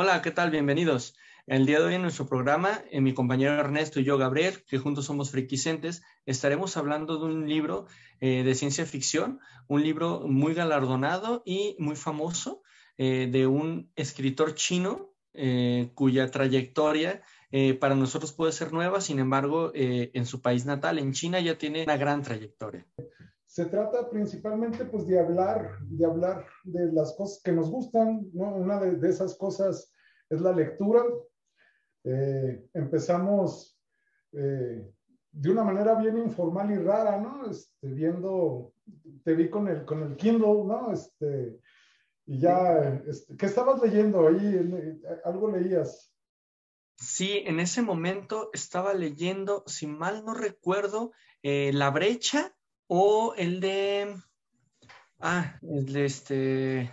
Hola, ¿qué tal? Bienvenidos. El día de hoy en nuestro programa, en mi compañero Ernesto y yo, Gabriel, que juntos somos friquicentes, estaremos hablando de un libro eh, de ciencia ficción, un libro muy galardonado y muy famoso eh, de un escritor chino eh, cuya trayectoria para nosotros puede ser nueva, sin embargo, en su país natal, en China, ya tiene una gran trayectoria. Se trata principalmente pues, de hablar, de hablar de las cosas que nos gustan, ¿no? Una de, esas cosas es la lectura, eh, empezamos eh, de una manera bien informal y rara, ¿no? Este, viendo, te vi con el, con el Kindle, ¿no? Este, y ya, este, ¿qué estabas leyendo ahí? ¿Algo leías? Sí, en ese momento estaba leyendo, si mal no recuerdo, eh, La Brecha o el de, ah, el de este,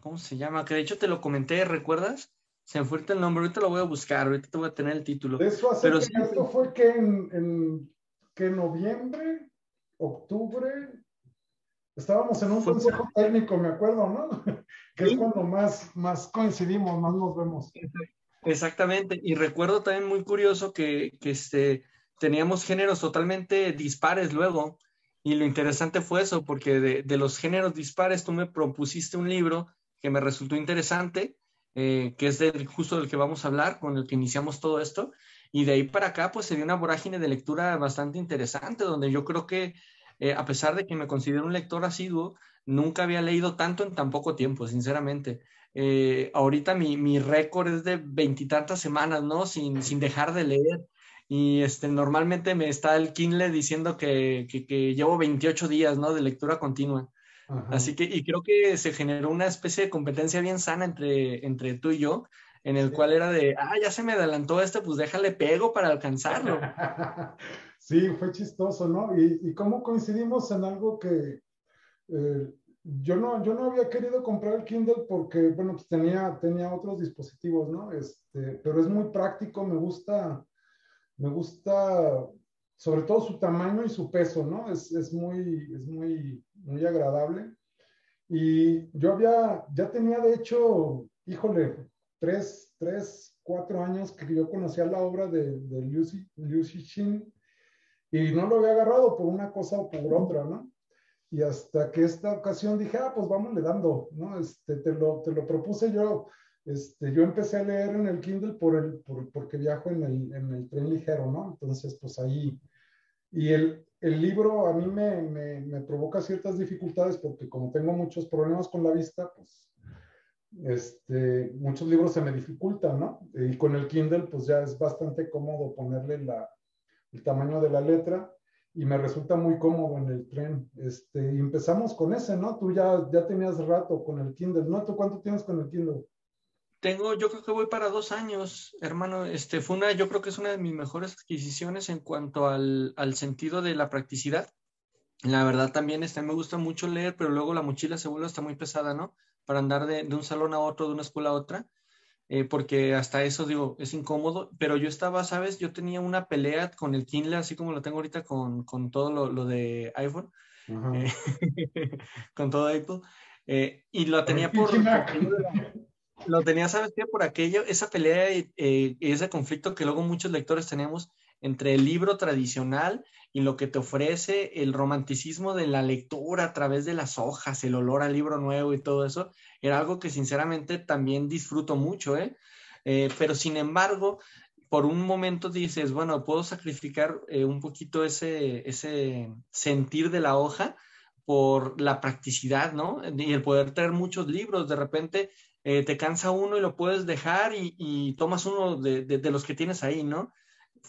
¿cómo se llama? Que de hecho te lo comenté, ¿recuerdas? se me fue el nombre, ahorita lo voy a buscar, ahorita te voy a tener el título. Eso hace Pero esto fue que en, que noviembre, octubre, estábamos en un consejo técnico, me acuerdo, ¿no? que es cuando más, más coincidimos, más nos vemos. Exactamente, y recuerdo también muy curioso que, que este, teníamos géneros totalmente dispares luego, y lo interesante fue eso, porque de, de los géneros dispares tú me propusiste un libro que me resultó interesante, eh, que es del, justo del que vamos a hablar, con el que iniciamos todo esto. Y de ahí para acá, pues se dio una vorágine de lectura bastante interesante, donde yo creo que, eh, a pesar de que me considero un lector asiduo, nunca había leído tanto en tan poco tiempo, sinceramente. Eh, ahorita mi, mi récord es de veintitantas semanas, ¿no? Sin, sin dejar de leer. Y este, normalmente me está el Kindle diciendo que, que, que llevo 28 días, ¿no? De lectura continua. Así que, y creo que se generó una especie de competencia bien sana entre, entre tú y yo, en el cual era de, ah, ya se me adelantó este, pues déjale pego para alcanzarlo. sí, fue chistoso, ¿no? Y, y cómo coincidimos en algo que eh, yo, no, yo no había querido comprar el Kindle porque, bueno, pues tenía, tenía otros dispositivos, ¿no? Este, pero es muy práctico, me gusta, me gusta sobre todo su tamaño y su peso, ¿no? Es, es, muy, es muy, muy agradable. Y yo había, ya tenía de hecho, híjole, tres, tres, cuatro años que yo conocía la obra de, de Liu, Xixin y no lo había agarrado por una cosa o por otra, ¿no? Y hasta que esta ocasión dije, ah, pues vamos le dando, ¿no? Este, te, lo, te lo propuse yo. Este, yo empecé a leer en el Kindle por el, por, porque viajo en el, en el tren ligero, ¿no? Entonces, pues ahí, y el, el libro a mí me, me, me, provoca ciertas dificultades porque como tengo muchos problemas con la vista, pues este, muchos libros se me dificultan, ¿no? Y con el Kindle pues ya es bastante cómodo ponerle la, el tamaño de la letra y me resulta muy cómodo en el tren. Este, y empezamos con ese, ¿no? Tú ya, ya tenías rato con el Kindle, ¿no? ¿Tú cuánto tienes con el Kindle? Tengo, yo creo que voy para dos años, hermano. Este fue una, yo creo que es una de mis mejores adquisiciones en cuanto al, al sentido de la practicidad. La verdad también este, me gusta mucho leer, pero luego la mochila se vuelve hasta muy pesada, ¿no? Para andar de, de un salón a otro, de una escuela a otra, eh, porque hasta eso, digo, es incómodo. Pero yo estaba, ¿sabes? Yo tenía una pelea con el Kindle, así como lo tengo ahorita con, con todo lo, lo, de iPhone, eh, con todo Apple, eh, y lo tenía por... Lo tenía, ¿sabes qué? Por aquello, esa pelea y eh, ese conflicto que luego muchos lectores tenemos entre el libro tradicional y lo que te ofrece el romanticismo de la lectura a través de las hojas, el olor al libro nuevo y todo eso, era algo que sinceramente también disfruto mucho, ¿eh? eh pero sin embargo, por un momento dices, bueno, puedo sacrificar eh, un poquito ese, ese sentir de la hoja por la practicidad, ¿no? Y el poder traer muchos libros. De repente eh, te cansa uno y lo puedes dejar y, tomas uno de, los que tienes ahí, ¿no?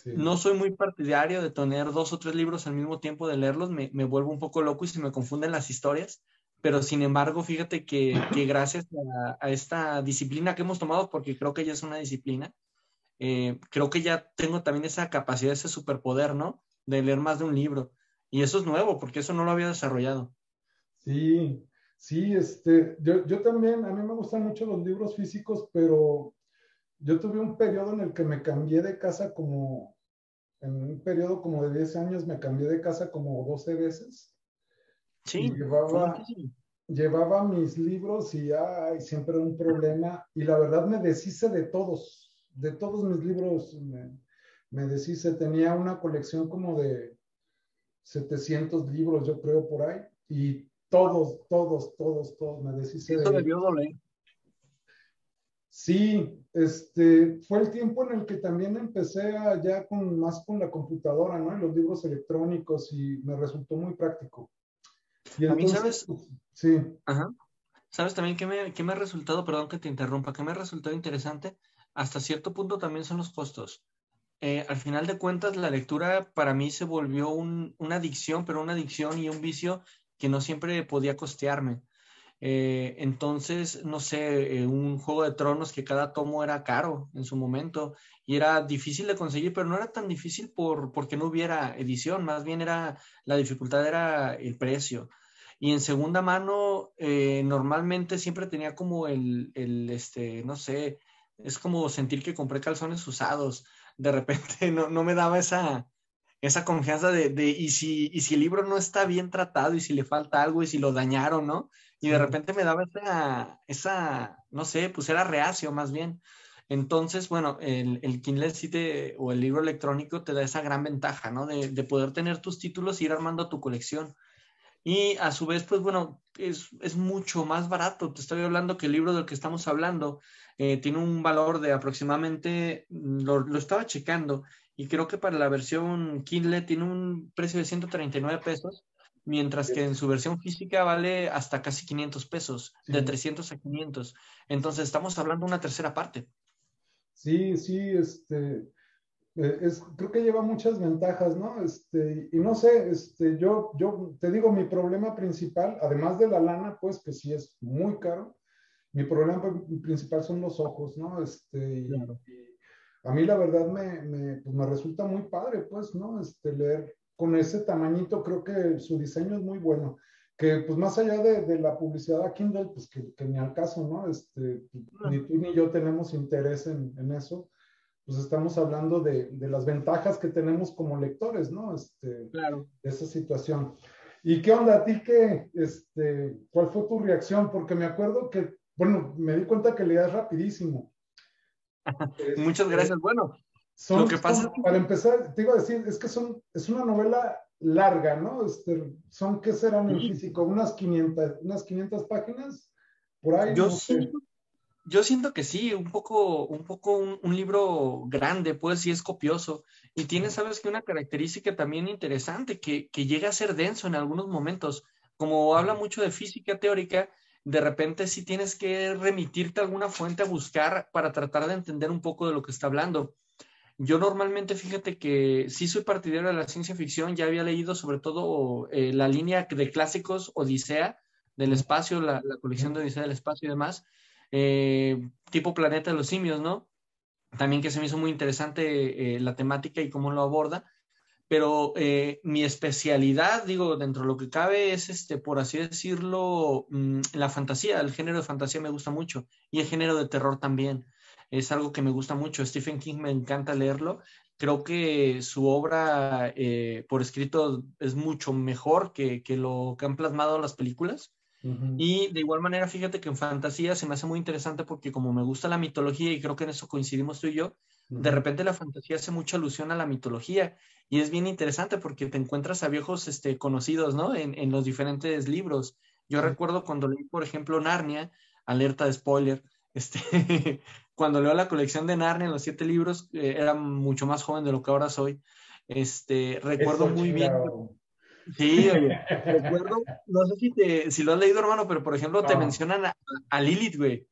No soy muy partidario de tener dos o tres libros al mismo tiempo de leerlos, me, vuelvo un poco loco y se me confunden las historias, pero sin embargo, fíjate que, gracias a, esta disciplina que hemos tomado, porque creo que ya es una disciplina, eh, creo que ya tengo también esa capacidad, ese superpoder, ¿no? De leer más de un libro. Y eso es nuevo, porque eso no lo había desarrollado. Sí, Sí, este, yo, yo también, a mí me gustan mucho los libros físicos, pero yo tuve un periodo en el que me cambié de casa como, en un periodo como de 10 años, me cambié de casa como 12 veces. Sí. llevaba, llevaba mis libros y ay, siempre era un problema. Y la verdad me deshice de todos, de todos mis libros me, me deshice. Tenía una colección como de 700 libros, yo creo, por ahí. Y todos, todos, todos, todos me deshice Eso de debió doler. Sí, este, fue el tiempo en el que también empecé ya con más con la computadora, ¿no? Y los libros electrónicos y me resultó muy práctico. Y a mí, ¿sabes? Sí. Ajá. ¿Sabes también qué me, qué me ha resultado, perdón que te interrumpa, qué me ha resultado interesante? Hasta cierto punto también son los costos. Eh, al final de cuentas, la lectura para mí se volvió un, una adicción, pero una adicción y un vicio que no siempre podía costearme. Eh, entonces, no sé, eh, un juego de tronos que cada tomo era caro en su momento y era difícil de conseguir, pero no era tan difícil por, porque no hubiera edición, más bien era la dificultad era el precio. Y en segunda mano, eh, normalmente siempre tenía como el, el, este, no sé, es como sentir que compré calzones usados. De repente no, no me daba esa, esa confianza de, de, y, si, y si el libro no está bien tratado y si le falta algo y si lo dañaron, ¿no? Y de repente me daba esa, esa, no sé, pues era reacio más bien. Entonces, bueno, el, el Kindle sí te, o el libro electrónico te da esa gran ventaja, ¿no? De, de poder tener tus títulos y ir armando tu colección. Y a su vez, pues bueno, es, es, mucho más barato. Te estoy hablando que el libro del que estamos hablando eh, tiene un valor de aproximadamente, lo, lo, estaba checando, y creo que para la versión Kindle tiene un precio de 139 pesos mientras que en su versión física vale hasta casi 500 pesos, de 300 a 500. Entonces estamos hablando de una tercera parte. Sí, sí, este, eh, es, creo que lleva muchas ventajas, ¿no? Este, y no sé, este, yo, yo te digo, mi problema principal, además de la lana, pues que sí es muy caro, mi problema principal son los ojos, ¿no? Este, claro. y, a mí la verdad me, me, pues me resulta muy padre, pues, ¿no? Este, leer con ese tamañito, creo que su diseño es muy bueno. Que pues más allá de, de la publicidad a Kindle, pues que, que, ni al caso, ¿no? Este, ni tú ni yo tenemos interés en, en eso. Pues estamos hablando de, de, las ventajas que tenemos como lectores, ¿no? Este, claro. Esa situación. ¿Y qué onda a ti? Qué, este, ¿Cuál fue tu reacción? Porque me acuerdo que, bueno, me di cuenta que leías rapidísimo. Muchas gracias. Bueno, son, Lo que pasa son, para empezar, te iba a decir, es que son, es una novela larga, ¿no? Este, son, ¿qué serán en físico? ¿Unas 500, unas 500 páginas? Por ahí. Yo, no siento, yo siento que sí, un poco, un, poco un, un, libro grande, pues sí es copioso. Y tiene, sabes que una característica también interesante, que, que llega a ser denso en algunos momentos. Como habla mucho de física teórica, de repente sí tienes que remitirte a alguna fuente a buscar para tratar de entender un poco de lo que está hablando. Yo normalmente, fíjate que sí soy partidario de la ciencia ficción, ya había leído sobre todo eh, la línea de clásicos Odisea del espacio, la, la, colección de Odisea del espacio y demás, eh, tipo Planeta de los Simios, ¿no? También que se me hizo muy interesante eh, la temática y cómo lo aborda, pero eh, mi especialidad, digo, dentro de lo que cabe es, este, por así decirlo, mmm, la fantasía, el género de fantasía me gusta mucho y el género de terror también es algo que me gusta mucho. Stephen King me encanta leerlo. Creo que su obra eh, por escrito es mucho mejor que, que, lo que han plasmado las películas. Uh -huh. Y de igual manera, fíjate que en fantasía se me hace muy interesante porque como me gusta la mitología y creo que en eso coincidimos tú y yo. De repente la fantasía hace mucha alusión a la mitología y es bien interesante porque te encuentras a viejos este, conocidos, ¿no? En, en los diferentes libros. Yo recuerdo cuando leí, por ejemplo, Narnia, alerta de spoiler, este, cuando leo la colección de Narnia, los siete libros, eh, era mucho más joven de lo que ahora soy. Este, recuerdo Eso, muy bien. Sí, oye, recuerdo, no sé si, te, si lo has leído, hermano, pero por ejemplo, no. te mencionan a, a Lilith, güey.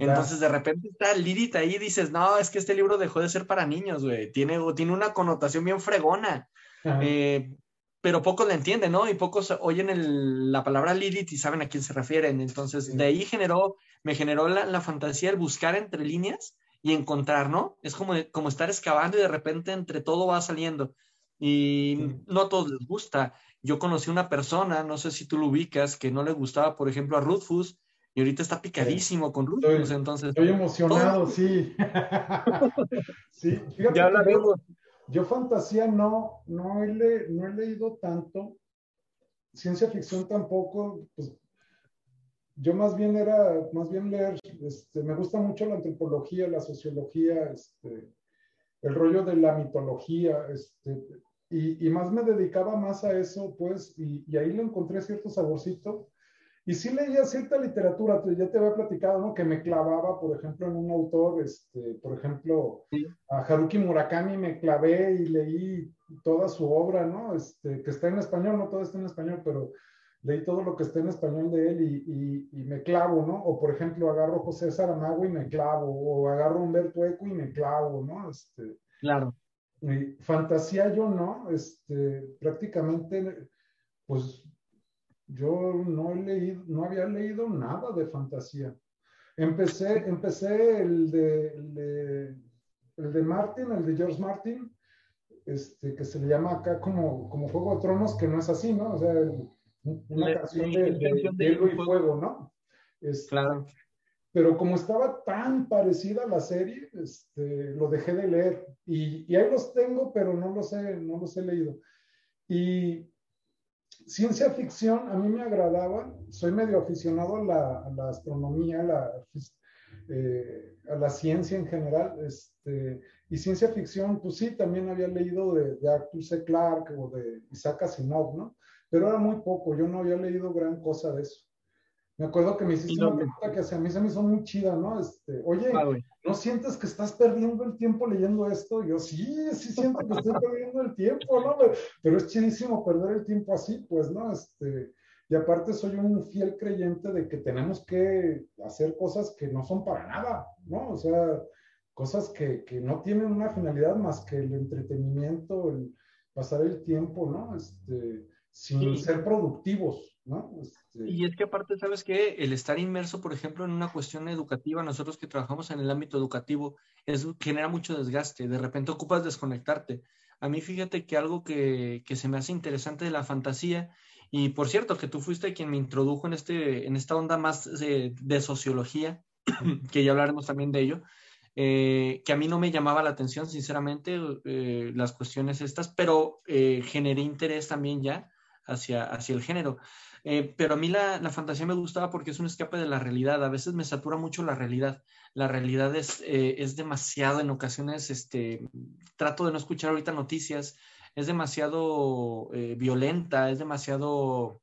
Entonces, de repente está Lilith ahí y dices, no, es que este libro dejó de ser para niños, güey. Tiene, tiene una connotación bien fregona. Eh, pero pocos la entienden, ¿no? Y pocos oyen el, la palabra Lilith y saben a quién se refieren. Entonces, sí. de ahí generó, me generó la, la, fantasía el buscar entre líneas y encontrar, ¿no? Es como, como estar excavando y de repente entre todo va saliendo. Y sí. no a todos les gusta. Yo conocí una persona, no sé si tú lo ubicas, que no le gustaba, por ejemplo, a Rufus, y ahorita está picadísimo sí. con Rufus, estoy, entonces... Estoy emocionado, todo... sí. sí, fíjate ya hablaremos. Yo fantasía no, no, he le, no he leído tanto, ciencia ficción tampoco, pues yo más bien era, más bien leer, este, me gusta mucho la antropología, la sociología, este, el rollo de la mitología, este, y, y, más me dedicaba más a eso, pues, y, y, ahí le encontré cierto saborcito. Y sí leía cierta literatura, ya te había platicado, ¿no? Que me clavaba, por ejemplo, en un autor, este, por ejemplo, a Haruki Murakami me clavé y leí toda su obra, ¿no? Este, que está en español, no todo está en español, pero leí todo lo que está en español de él y, y, y, me clavo, ¿no? O por ejemplo, agarro José Saramago y me clavo, o agarro Humberto Eco y me clavo, ¿no? Este, claro. Y fantasía yo no, este, prácticamente, pues yo no he leído, no había leído nada de fantasía. Empecé, empecé el de, el de, el de Martin, el de George Martin, este, que se le llama acá como, como Juego de Tronos, que no es así, ¿no? O sea, una le, canción de, de, de hielo y fuego, ¿no? Este, claro. Pero como estaba tan parecida a la serie, este, lo dejé de leer. Y, y, ahí los tengo, pero no los, he, no los he leído. Y ciencia ficción a mí me agradaba. Soy medio aficionado a la, a la astronomía, a la, eh, a la ciencia en general. Este, y ciencia ficción, pues sí, también había leído de, de Arthur C. Clarke o de Isaac Asimov, ¿no? pero era muy poco, yo no había leído gran cosa de eso. Me acuerdo que me hiciste una pregunta que a mí se me hizo muy chida, ¿no? Este, oye, ah, ¿no sientes que estás perdiendo el tiempo leyendo esto? yo, sí, sí siento que estoy perdiendo el tiempo, ¿no? Pero es chidísimo perder el tiempo así, pues, ¿no? Este, y aparte soy un fiel creyente de que tenemos que hacer cosas que no son para nada, ¿no? O sea, cosas que, que no tienen una finalidad más que el entretenimiento, el pasar el tiempo, ¿no? Este, sin sí. ser productivos, ¿no? Este... Y es que aparte, ¿sabes qué? El estar inmerso, por ejemplo, en una cuestión educativa, nosotros que trabajamos en el ámbito educativo, es, genera mucho desgaste, de repente ocupas desconectarte. A mí fíjate que algo que, que se me hace interesante de la fantasía, y por cierto, que tú fuiste quien me introdujo en, este, en esta onda más de, de sociología, que ya hablaremos también de ello, eh, que a mí no me llamaba la atención, sinceramente, eh, las cuestiones estas, pero eh, generé interés también ya hacia, hacia el género. Eh, pero a mí la, la, fantasía me gustaba porque es un escape de la realidad. A veces me satura mucho la realidad. La realidad es, eh, es demasiado, en ocasiones, este, trato de no escuchar ahorita noticias, es demasiado eh, violenta, es demasiado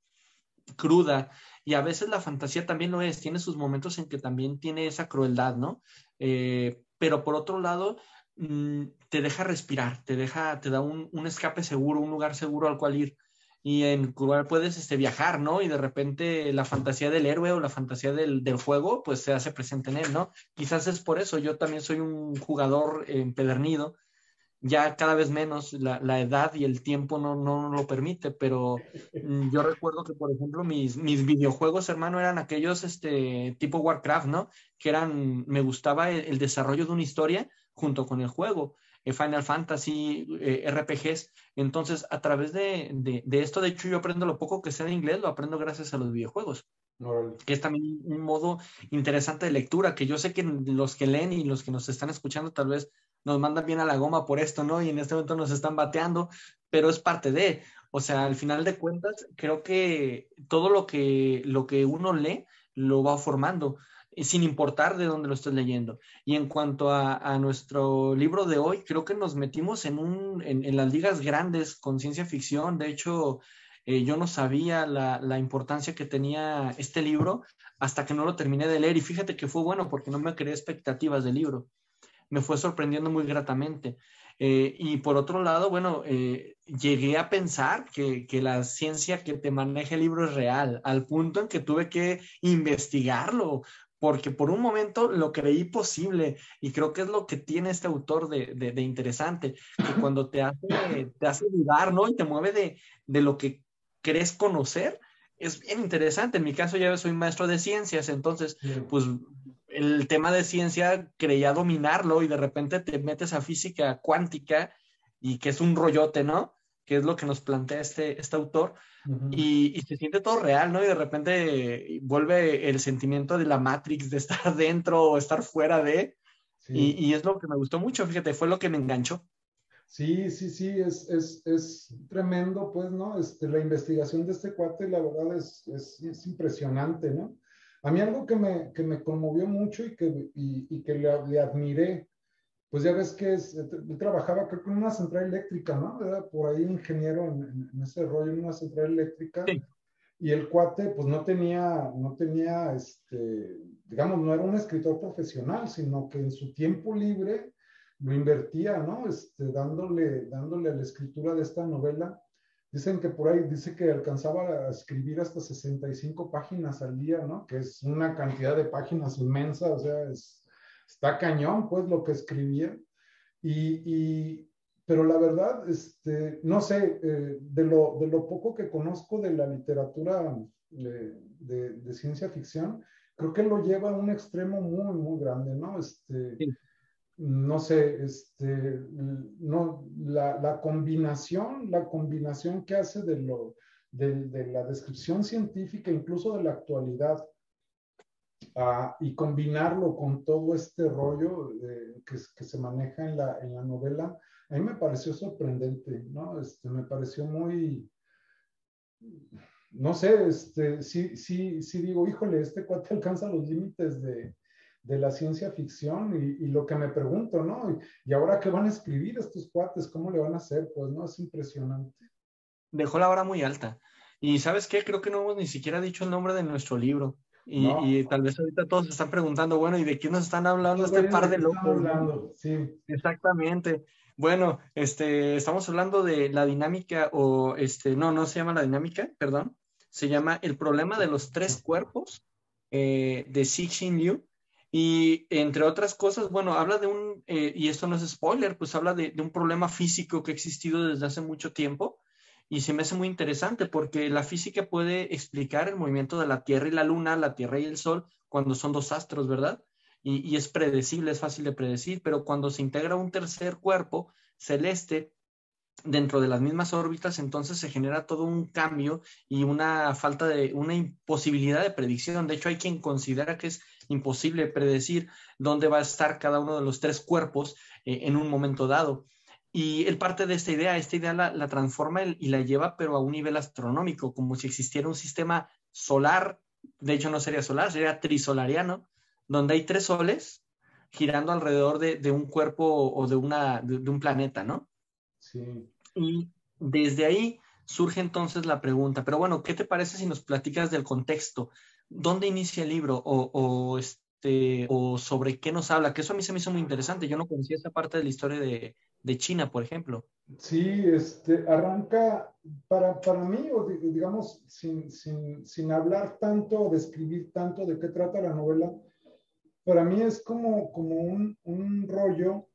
cruda. Y a veces la fantasía también lo es, tiene sus momentos en que también tiene esa crueldad, ¿no? Pero por otro lado, mmm, te deja respirar, te deja, te da un, un escape seguro, un lugar seguro al cual ir y en cual puedes este, viajar, ¿no? Y de repente la fantasía del héroe o la fantasía del, del, juego, pues se hace presente en él, ¿no? Quizás es por eso, yo también soy un jugador empedernido, ya cada vez menos la, la edad y el tiempo no, no, lo permite, pero mm, yo recuerdo que, por ejemplo, mis, mis videojuegos, hermano, eran aquellos este, tipo Warcraft, ¿no? Que eran, me gustaba el desarrollo de una historia junto con el juego. Final Fantasy, eh, RPGs. Entonces, a través de, de, de, esto, de hecho, yo aprendo lo poco que sé de inglés, lo aprendo gracias a los videojuegos. Que es también un modo interesante de lectura, que yo sé que los que leen y los que nos están escuchando tal vez nos mandan bien a la goma por esto, ¿no? Y en este momento nos están bateando, pero es parte de, o sea, al final de cuentas, creo que todo lo que, lo que uno lee lo va formando sin importar de dónde lo estés leyendo. Y en cuanto a, nuestro libro de hoy, creo que nos metimos en, un, en las ligas grandes con ciencia ficción. De hecho, eh, yo no sabía la, la, importancia que tenía este libro hasta que no lo terminé de leer. Y fíjate que fue bueno porque no me creé expectativas del libro. Me fue sorprendiendo muy gratamente. Eh, y por otro lado, bueno, eh, llegué a pensar que, que, la ciencia que te maneja el libro es real, al punto en que tuve que investigarlo, porque por un momento lo creí posible y creo que es lo que tiene este autor de, de, de interesante, que cuando te hace, te hace dudar, ¿no? Y te mueve de, de, lo que crees conocer, es bien interesante. En mi caso ya soy maestro de ciencias, entonces, pues el tema de ciencia creía dominarlo y de repente te metes a física cuántica y que es un rollote, ¿no? Que es lo que nos plantea este, este autor y, y, se siente todo real, ¿no? Y de repente vuelve el sentimiento de la Matrix, de estar dentro o estar fuera de, sí. y, y, es lo que me gustó mucho, fíjate, fue lo que me enganchó. Sí, sí, sí, es, es, es tremendo, pues, ¿no? Este, la investigación de este cuate, la verdad, es, es, es impresionante, ¿no? A mí algo que me, que me conmovió mucho y que, y, que le, admiré, pues ya ves que es, él trabajaba creo que en una central eléctrica, ¿no? Era por ahí ingeniero en, ese rollo, en una central eléctrica. Y el cuate, pues no tenía, no tenía, este, digamos, no era un escritor profesional, sino que en su tiempo libre lo invertía, ¿no? Este, dándole, dándole a la escritura de esta novela. Dicen que por ahí, dice que alcanzaba a escribir hasta 65 páginas al día, ¿no? Que es una cantidad de páginas inmensa, o sea, es, está cañón, pues, lo que escribía. Y, pero la verdad, este, no sé, eh, de, lo, de lo poco que conozco de la literatura de, de, ciencia ficción, creo que lo lleva a un extremo muy, muy grande, ¿no? Este, no sé, este, no, la, la, combinación, la combinación que hace de, lo, de, la descripción científica, incluso de la actualidad, ah, y combinarlo con todo este rollo que, que, se maneja en la, en la novela, a mí me pareció sorprendente, ¿no? Este, me pareció muy, no sé, este, sí, sí, sí digo, híjole, este cuate alcanza los límites de, de la ciencia ficción y, lo que me pregunto, ¿no? Y, ahora qué van a escribir estos cuates, ¿cómo le van a hacer? Pues no, es impresionante. Dejó la hora muy alta. Y sabes qué, creo que no hemos ni siquiera dicho el nombre de nuestro libro. Y, tal vez ahorita todos se están preguntando, bueno, ¿y de quién nos están hablando este par de locos? Hablando, sí. Exactamente. Bueno, este, estamos hablando de la dinámica, o este, no, no se llama la dinámica, perdón, se llama El problema de los tres cuerpos eh, de Cixin Liu. Y entre otras cosas, bueno, habla de un, eh, y esto no es spoiler, pues habla de, un problema físico que ha existido desde hace mucho tiempo y se me hace muy interesante porque la física puede explicar el movimiento de la Tierra y la Luna, la Tierra y el Sol, cuando son dos astros, ¿verdad? Y, es predecible, es fácil de predecir, pero cuando se integra un tercer cuerpo celeste, dentro de las mismas órbitas, entonces se genera todo un cambio y una falta de, una imposibilidad de predicción. De hecho, hay quien considera que es imposible predecir dónde va a estar cada uno de los tres cuerpos eh, en un momento dado. Y él parte de esta idea, esta idea la, transforma y la lleva, pero a un nivel astronómico, como si existiera un sistema solar, de hecho no sería solar, sería trisolariano, donde hay tres soles girando alrededor de, un cuerpo o de, una, de un planeta, ¿no? Y desde ahí surge entonces la pregunta, pero bueno, ¿qué te parece si nos platicas del contexto? ¿Dónde inicia el libro? O, este, o sobre qué nos habla, que eso a mí se me hizo muy interesante. Yo no conocía esa parte de la historia de, China, por ejemplo. Sí, este, arranca para, para mí, o digamos, sin, sin, sin hablar tanto describir tanto de qué trata la novela, para mí es como, como un, un rollo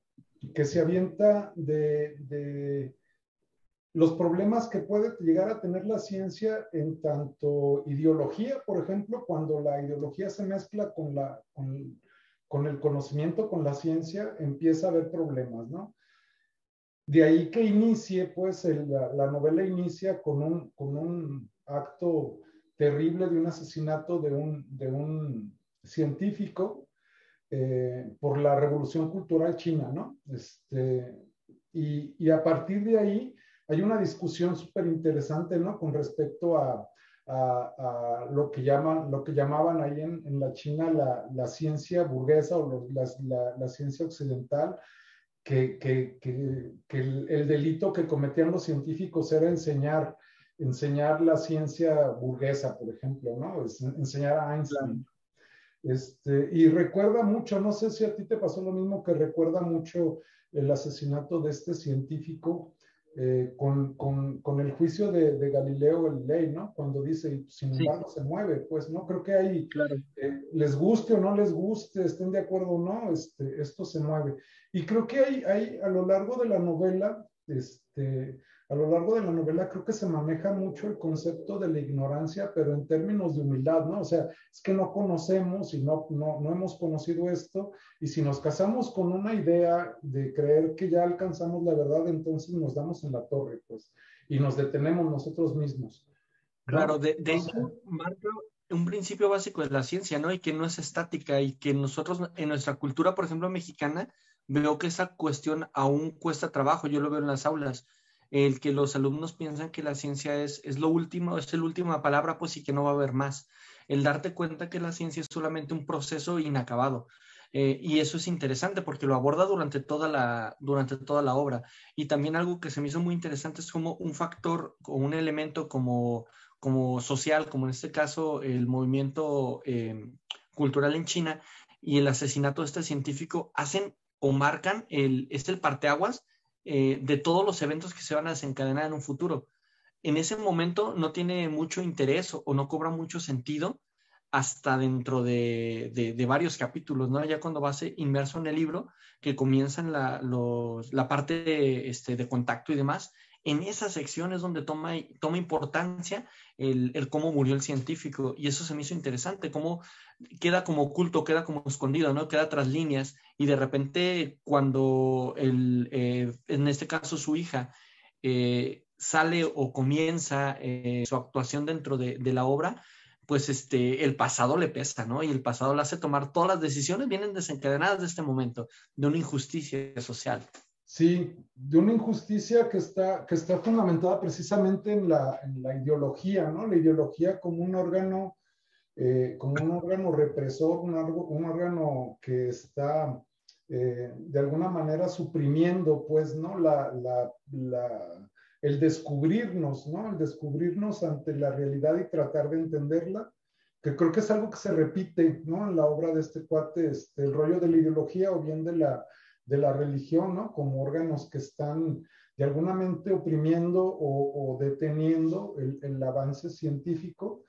que se avienta de, los problemas que puede llegar a tener la ciencia en tanto ideología, por ejemplo, cuando la ideología se mezcla con, la, con, el conocimiento, con la ciencia, empieza a haber problemas, ¿no? De ahí que inicie, pues, la, novela inicia con un, con un acto terrible de un asesinato de un, de un científico eh, por la revolución cultural china, ¿no? Este, y, y, a partir de ahí hay una discusión súper interesante, ¿no? Con respecto a, a, lo, que llaman, lo que llamaban ahí en, en la China la, la, ciencia burguesa o la, la, ciencia occidental, que, que, que, que el, el, delito que cometían los científicos era enseñar, enseñar la ciencia burguesa, por ejemplo, ¿no? enseñar a Einstein. Este, y recuerda mucho, no sé si a ti te pasó lo mismo, que recuerda mucho el asesinato de este científico eh, con, con, con, el juicio de, de, Galileo Galilei, ¿no? Cuando dice, sin embargo, se mueve, pues, ¿no? Creo que ahí, claro. Eh, les guste o no les guste, estén de acuerdo o no, este, esto se mueve. Y creo que hay, hay a lo largo de la novela, este, a lo largo de la novela creo que se maneja mucho el concepto de la ignorancia, pero en términos de humildad, ¿no? O sea, es que no conocemos y no, no, no hemos conocido esto, y si nos casamos con una idea de creer que ya alcanzamos la verdad, entonces nos damos en la torre, pues, y nos detenemos nosotros mismos. Claro, de, de hecho, marca un principio básico de la ciencia, ¿no? Y que no es estática y que nosotros en nuestra cultura, por ejemplo, mexicana, veo que esa cuestión aún cuesta trabajo, yo lo veo en las aulas el que los alumnos piensan que la ciencia es, es lo último, es la última palabra, pues y que no va a haber más. el darte cuenta que la ciencia es solamente un proceso inacabado. Eh, y eso es interesante porque lo aborda durante toda, la, durante toda la obra. Y también algo que se me hizo muy interesante es como un factor o un elemento como, como social, como en este caso el movimiento eh, cultural en China y el asesinato de este científico hacen o marcan el, es el parteaguas eh, de todos los eventos que se van a desencadenar en un futuro. En ese momento no tiene mucho interés o, no cobra mucho sentido hasta dentro de, varios capítulos, ¿no? Ya cuando vas inmerso en el libro, que comienzan la, la parte de, este, de contacto y demás, en esa sección es donde toma, toma importancia el, cómo murió el científico y eso se me hizo interesante, cómo queda como oculto, queda como escondido, ¿no? Queda tras líneas y de repente cuando el, eh, en este caso su hija eh, sale o comienza eh, su actuación dentro de, de, la obra, pues este, el pasado le pesa, ¿no? Y el pasado le hace tomar todas las decisiones, vienen desencadenadas de este momento, de una injusticia social. Sí, de una injusticia que está, que está fundamentada precisamente en la, en la ideología, ¿no? La ideología como un órgano eh, como un órgano represor, un, órgano que está eh, de alguna manera suprimiendo, pues, ¿no? La, la, la, el descubrirnos, ¿no? El descubrirnos ante la realidad y tratar de entenderla, que creo que es algo que se repite, ¿no? En la obra de este cuate, este, el rollo de la ideología o bien de la, de la religión, ¿no? Como órganos que están de alguna mente oprimiendo o, o deteniendo el, el avance científico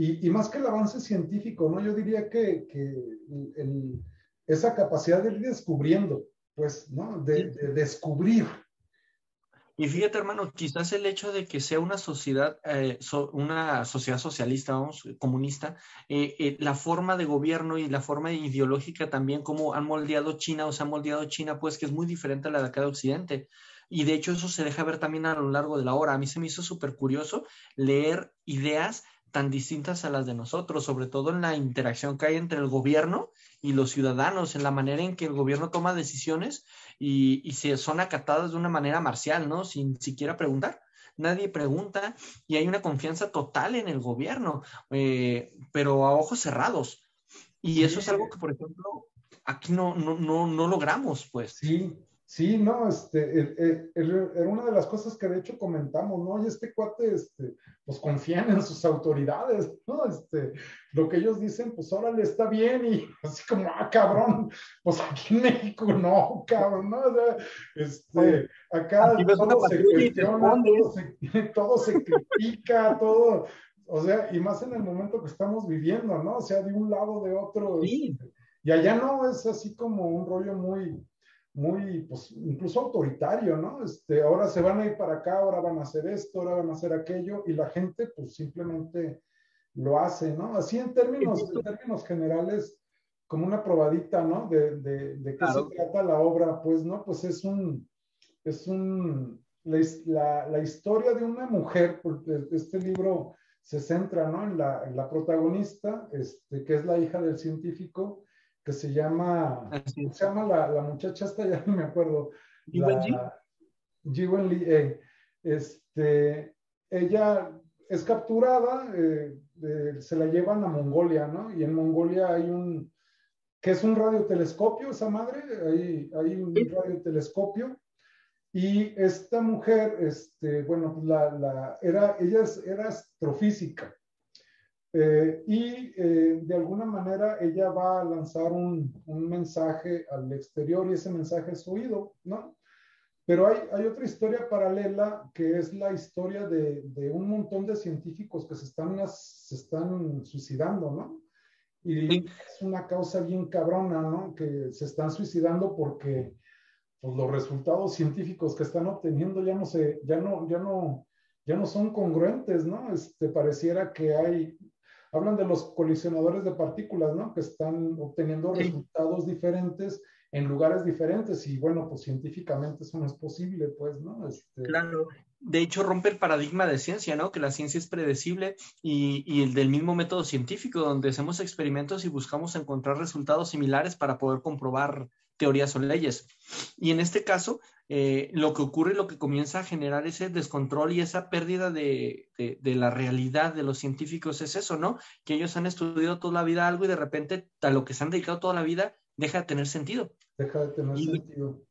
y, más que el avance científico, ¿no? Yo diría que, esa capacidad de ir descubriendo, pues, ¿no? De, descubrir. Y fíjate, hermano, quizás el hecho de que sea una sociedad, eh, una sociedad socialista, vamos, comunista, eh, eh, la forma de gobierno y la forma ideológica también, como han moldeado China o se ha moldeado China, pues que es muy diferente a la de acá de Occidente. Y de hecho eso se deja ver también a lo largo de la hora. A mí se me hizo súper curioso leer ideas tan distintas a las de nosotros, sobre todo en la interacción que hay entre el gobierno y los ciudadanos, en la manera en que el gobierno toma decisiones y, y se son acatadas de una manera marcial, ¿no? Sin siquiera preguntar. Nadie pregunta y hay una confianza total en el gobierno, eh, pero a ojos cerrados. Y eso es algo que, por ejemplo, aquí no, no, no, no logramos, pues. Sí, Sí, no, este, era una de las cosas que de hecho comentamos, ¿no? Y este cuate, este, pues confían en sus autoridades, ¿no? Este, lo que ellos dicen, pues órale, está bien, y así como, ah, cabrón, pues aquí en México no, cabrón, ¿no? O sea, este, acá todo se cuestiona, todo se, todo se critica, todo, o sea, y más en el momento que estamos viviendo, ¿no? O sea, de un lado, de otro. Sí. Este, y allá no es así como un rollo muy muy, pues, incluso autoritario, ¿no? Este, ahora se van a ir para acá, ahora van a hacer esto, ahora van a hacer aquello, y la gente, pues, simplemente lo hace, ¿no? Así en términos, en términos generales, como una probadita, ¿no? De, de, de qué se trata la obra, pues, ¿no? Pues es un, es un, la, la, historia de una mujer, porque este libro se centra, ¿no? En la, en la protagonista, este, que es la hija del científico, que se llama, se llama la, la, muchacha esta? Ya no me acuerdo. Jiwen Lee. Eh, este, ella es capturada, eh, se la llevan a Mongolia, ¿no? Y en Mongolia hay un, que es un radiotelescopio, esa madre, hay, hay un radiotelescopio. Y esta mujer, este, bueno, la, la, era, ella era astrofísica. Eh, y eh, de alguna manera ella va a lanzar un, un, mensaje al exterior y ese mensaje es oído, ¿no? Pero hay, hay otra historia paralela que es la historia de, de, un montón de científicos que se están, se están suicidando, ¿no? Y es una causa bien cabrona, ¿no? Que se están suicidando porque pues, los resultados científicos que están obteniendo ya no se, ya no, ya no, ya no son congruentes, ¿no? Este, pareciera que hay hablan de los colisionadores de partículas, ¿no? Que están obteniendo resultados diferentes en lugares diferentes y bueno, pues científicamente eso no es posible, pues, ¿no? Este... Claro. De hecho, rompe el paradigma de ciencia, ¿no? Que la ciencia es predecible y, y, el del mismo método científico, donde hacemos experimentos y buscamos encontrar resultados similares para poder comprobar teorías o leyes. Y en este caso, eh, lo que ocurre, lo que comienza a generar ese descontrol y esa pérdida de, la realidad de los científicos es eso, ¿no? Que ellos han estudiado toda la vida algo y de repente a lo que se han dedicado toda la vida deja de tener sentido. Deja de tener sentido.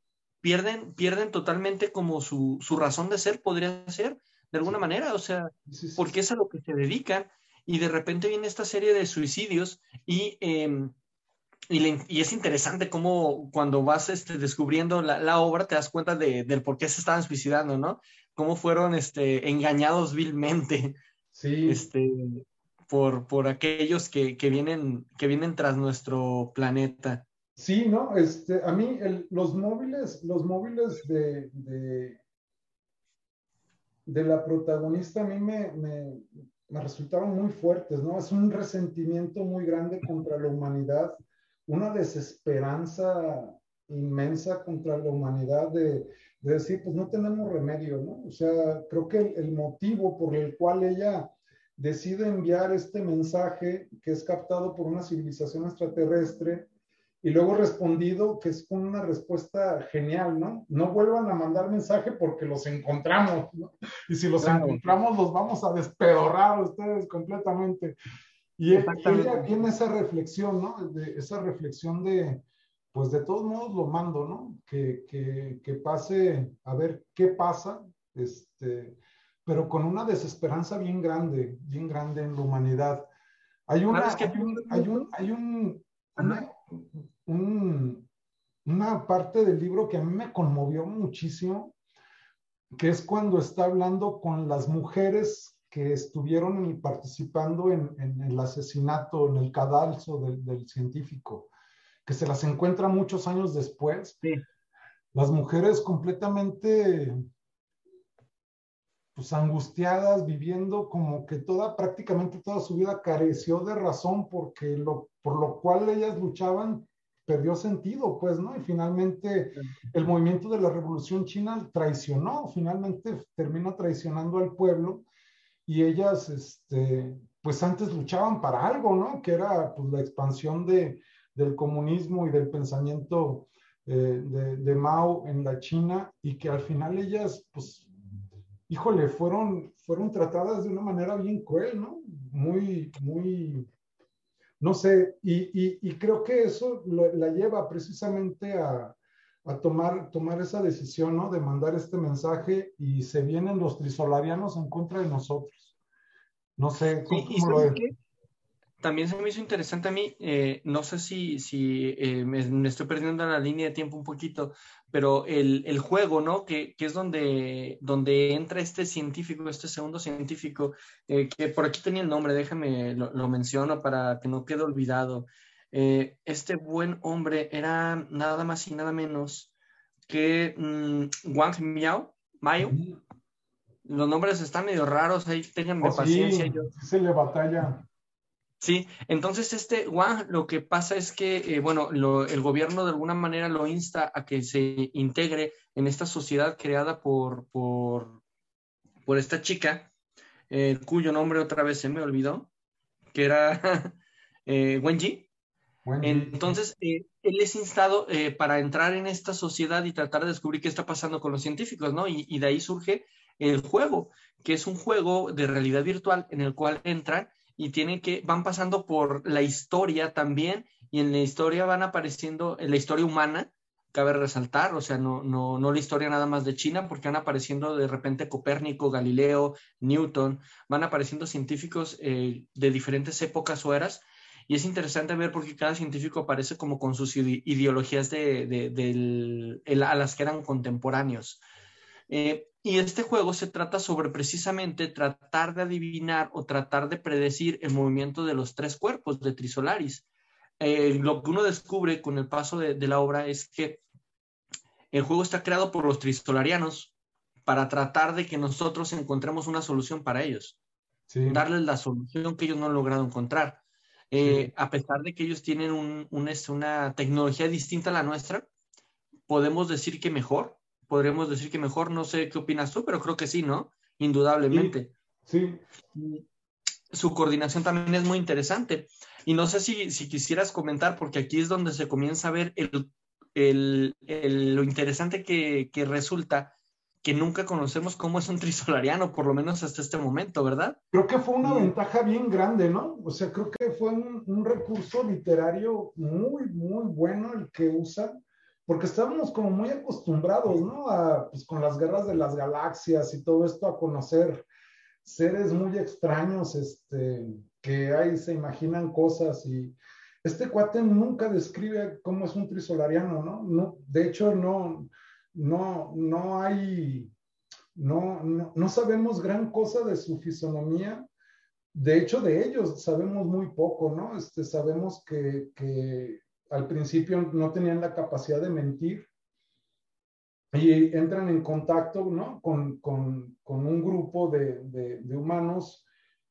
Pierden, pierden totalmente como su, razón de ser, podría ser, de alguna manera, o sea, porque es a lo que se dedican y de repente viene esta serie de suicidios y... Em, y, es interesante cómo cuando vas este, descubriendo la, obra te das cuenta de, del por qué se estaban suicidando, ¿no? Cómo fueron este, engañados vilmente sí. este, por, por aquellos que, que, vienen, que vienen tras nuestro planeta. Sí, ¿no? Este, a mí los móviles, los móviles de, de, de, la protagonista a mí me, me, me resultaron muy fuertes, ¿no? Es un resentimiento muy grande contra la humanidad una desesperanza inmensa contra la humanidad de, decir, pues no tenemos remedio, ¿no? O sea, creo que el, motivo por el cual ella decide enviar este mensaje que es captado por una civilización extraterrestre y luego respondido, que es con una respuesta genial, ¿no? No vuelvan a mandar mensaje porque los encontramos, ¿no? Y si los encontramos, los vamos a despedorrar ustedes completamente. Y, ella tiene esa reflexión, ¿no? De, esa reflexión de, pues de todos modos lo mando, ¿no? Que, que, que, pase a ver qué pasa, este, pero con una desesperanza bien grande, bien grande en la humanidad. Hay una, hay un, hay un, hay un, una, un, una parte del libro que a mí me conmovió muchísimo, que es cuando está hablando con las mujeres que estuvieron participando en, el asesinato, en el cadalso del, científico, que se las encuentra muchos años después. Las mujeres completamente pues angustiadas, viviendo como que toda, prácticamente toda su vida careció de razón porque lo, por lo cual ellas luchaban perdió sentido, pues, ¿no? Y finalmente el movimiento de la Revolución China traicionó, finalmente terminó traicionando al pueblo y ellas, este, pues antes luchaban para algo, ¿no? Que era pues, la expansión de, del comunismo y del pensamiento eh, de, Mao en la China y que al final ellas, pues, híjole, fueron, fueron tratadas de una manera bien cruel, ¿no? Muy, muy, no sé, y, y, y creo que eso la lleva precisamente a, a tomar, tomar esa decisión, ¿no? De mandar este mensaje y se vienen los trisolarianos en contra de nosotros. No sé cómo, lo También se me hizo interesante a mí, eh, no sé si, si eh, me, estoy perdiendo la línea de tiempo un poquito, pero el, el juego, ¿no? Que, que, es donde, donde entra este científico, este segundo científico, eh, que por aquí tenía el nombre, déjame, lo, lo menciono para que no quede olvidado. Este buen hombre era nada más y nada menos que mm, Wang Miao, Mayo. Los nombres están medio raros, ahí tengan oh, paciencia. Sí, se le batalla. Sí, entonces este Wang lo que pasa es que, eh, bueno, el gobierno de alguna manera lo insta a que se integre en esta sociedad creada por, por, por esta chica, eh, cuyo nombre otra vez se me olvidó, que era Wenji. Entonces, eh, él es instado eh, para entrar en esta sociedad y tratar de descubrir qué está pasando con los científicos, ¿no? Y, de ahí surge el juego, que es un juego de realidad virtual en el cual entran y tienen que, van pasando por la historia también, y en la historia van apareciendo, en la historia humana, cabe resaltar, o sea, no, no, no la historia nada más de China, porque van apareciendo de repente Copérnico, Galileo, Newton, van apareciendo científicos eh, de diferentes épocas o eras, y es interesante ver porque cada científico aparece como con sus ideologías de, a las que eran contemporáneos. Eh, y este juego se trata sobre precisamente tratar de adivinar o tratar de predecir el movimiento de los tres cuerpos de Trisolaris. Eh, lo que uno descubre con el paso de, la obra es que el juego está creado por los trisolarianos para tratar de que nosotros encontremos una solución para ellos, darles la solución que ellos no han logrado encontrar. Eh, a pesar de que ellos tienen un, una tecnología distinta a la nuestra, podemos decir que mejor, podríamos decir que mejor, no sé qué opinas tú, pero creo que sí, ¿no? Indudablemente. Sí. Su coordinación también es muy interesante. Y no sé si, si quisieras comentar, porque aquí es donde se comienza a ver el, lo interesante que, que resulta que nunca conocemos cómo es un trisolariano, por lo menos hasta este momento, ¿verdad? Creo que fue una ventaja bien grande, ¿no? O sea, creo que fue un, recurso literario muy, muy bueno el que usan, porque estábamos como muy acostumbrados, ¿no? Pues con las guerras de las galaxias y todo esto, a conocer seres muy extraños, este, que ahí se imaginan cosas y este cuate nunca describe cómo es un trisolariano, ¿no? no de hecho, no no, no hay, no, no, sabemos gran cosa de su fisonomía. De hecho, de ellos sabemos muy poco, ¿no? Este, sabemos que, que al principio no tenían la capacidad de mentir y entran en contacto, ¿no? Con, con, con un grupo de, de, humanos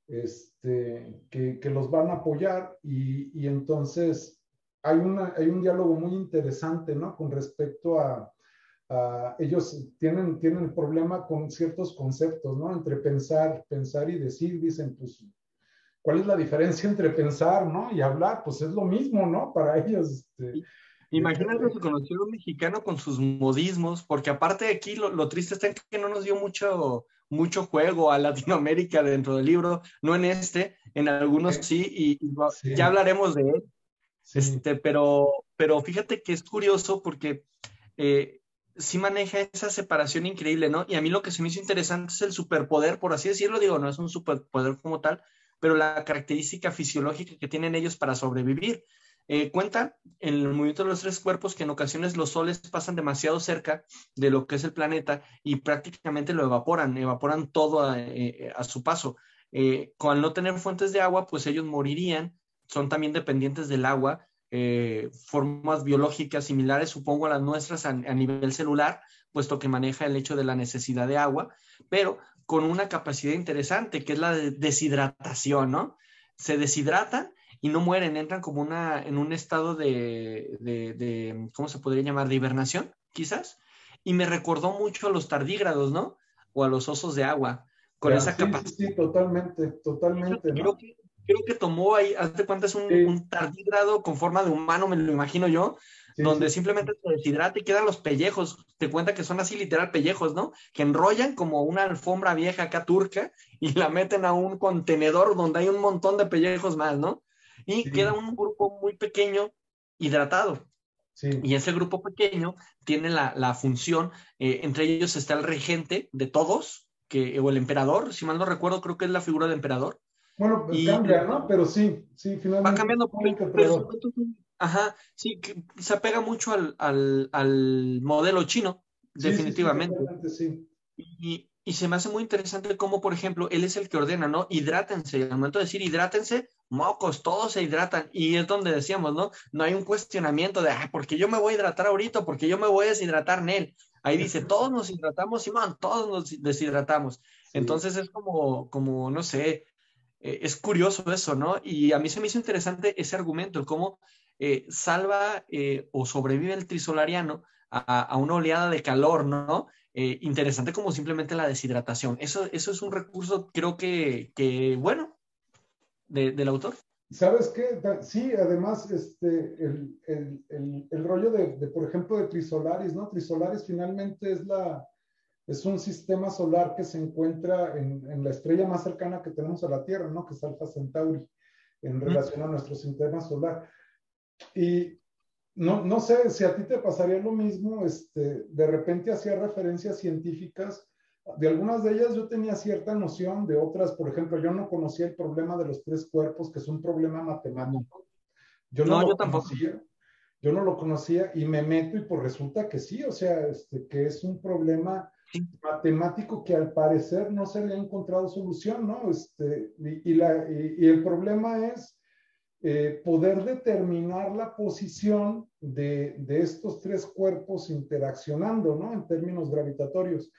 este, que, que, los van a apoyar y, y entonces hay, una, hay un diálogo muy interesante, ¿no? Con respecto a, Ah, ellos tienen, tienen problema con ciertos conceptos, ¿no? Entre pensar, pensar y decir, dicen, pues, ¿cuál es la diferencia entre pensar, ¿no? Y hablar? Pues es lo mismo, ¿no? Para ellos. Este, Imagínate su conocido mexicano con sus modismos, porque aparte de aquí lo, triste está en que no nos dio mucho, mucho juego a Latinoamérica dentro del libro, no en este, en algunos sí, y, ya hablaremos de él. Este, pero, pero fíjate que es curioso porque eh, sí maneja esa separación increíble, ¿no? Y a mí lo que se me hizo interesante es el superpoder, por así decirlo, digo, no es un superpoder como tal, pero la característica fisiológica que tienen ellos para sobrevivir. Eh, cuenta en el movimiento de los tres cuerpos que en ocasiones los soles pasan demasiado cerca de lo que es el planeta y prácticamente lo evaporan, evaporan todo a, eh, su paso. Eh, con no tener fuentes de agua, pues ellos morirían, son también dependientes del agua eh, formas biológicas similares, supongo, a las nuestras a, nivel celular, puesto que maneja el hecho de la necesidad de agua, pero con una capacidad interesante, que es la de deshidratación, ¿no? Se deshidratan y no mueren, entran como una, en un estado de, de, ¿cómo se podría llamar? De hibernación, quizás. Y me recordó mucho a los tardígrados, ¿no? O a los osos de agua, con esa capacidad. Sí, totalmente, totalmente. ¿no? creo que tomó ahí, hazte cuenta, es un, tardígrado con forma de humano, me lo imagino yo, donde simplemente se deshidrata y quedan los pellejos. Te cuenta que son así literal pellejos, ¿no? Que enrollan como una alfombra vieja acá turca y la meten a un contenedor donde hay un montón de pellejos más, ¿no? Y queda un grupo muy pequeño hidratado. Y ese grupo pequeño tiene la, función, eh, entre ellos está el regente de todos, que, o el emperador, si mal no recuerdo, creo que es la figura de emperador, bueno, pues cambia, ¿no? Pero sí, sí, finalmente. Va cambiando pero, ajá, sí, que se apega mucho al, al, al modelo chino, definitivamente. Sí, y, y, se me hace muy interesante cómo, por ejemplo, él es el que ordena, ¿no? Hidrátense. Al momento de decir hidrátense, mocos, todos se hidratan. Y es donde decíamos, ¿no? No hay un cuestionamiento de, ah, ¿por qué yo me voy a hidratar ahorita? porque yo me voy a deshidratar, Nel? Ahí dice, todos nos hidratamos, Simón, todos nos deshidratamos. Entonces es como, como, no sé, eh, es curioso eso, ¿no? Y a mí se me hizo interesante ese argumento, el cómo eh, salva eh, o sobrevive el trisolariano a, una oleada de calor, ¿no? interesante como simplemente la deshidratación. Eso, eso es un recurso, creo que, que bueno, del autor. ¿Sabes qué? Sí, además, este, el, el, el, rollo de, de, por ejemplo, de Trisolaris, ¿no? Trisolaris finalmente es la, es un sistema solar que se encuentra en, la estrella más cercana que tenemos a la Tierra, ¿no? Que es Alpha Centauri, en relación a nuestro sistema solar. Y no, no sé si a ti te pasaría lo mismo, este, de repente hacía referencias científicas, de algunas de ellas yo tenía cierta noción, de otras, por ejemplo, yo no conocía el problema de los tres cuerpos, que es un problema matemático. Yo no, lo yo tampoco. conocía yo no lo conocía y me meto y pues resulta que sí, o sea, este, que es un problema matemático que al parecer no se le ha encontrado solución, ¿no? Este, y, la, y, el problema es eh, poder determinar la posición de, de, estos tres cuerpos interaccionando, ¿no? En términos gravitatorios.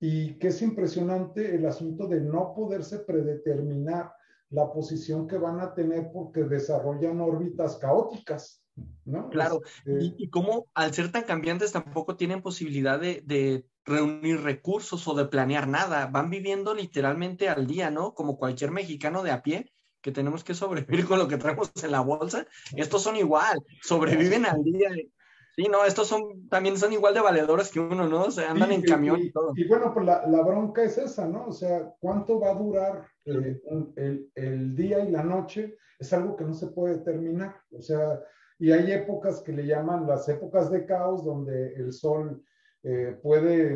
Y que es impresionante el asunto de no poderse predeterminar la posición que van a tener porque desarrollan órbitas caóticas. ¿no? Claro, este y, y cómo al ser tan cambiantes tampoco tienen posibilidad de, de, reunir recursos o de planear nada, van viviendo literalmente al día, ¿no? Como cualquier mexicano de a pie, que tenemos que sobrevivir con lo que traemos en la bolsa, estos son igual, sobreviven al día. Sí, no, estos son también son igual de valedores que uno, ¿no? O sea, andan en camión y, todo. Y bueno, pues la, la, bronca es esa, ¿no? O sea, ¿cuánto va a durar eh, el, el, día y la noche? Es algo que no se puede determinar. O sea, y hay épocas que le llaman las épocas de caos, donde el sol eh, puede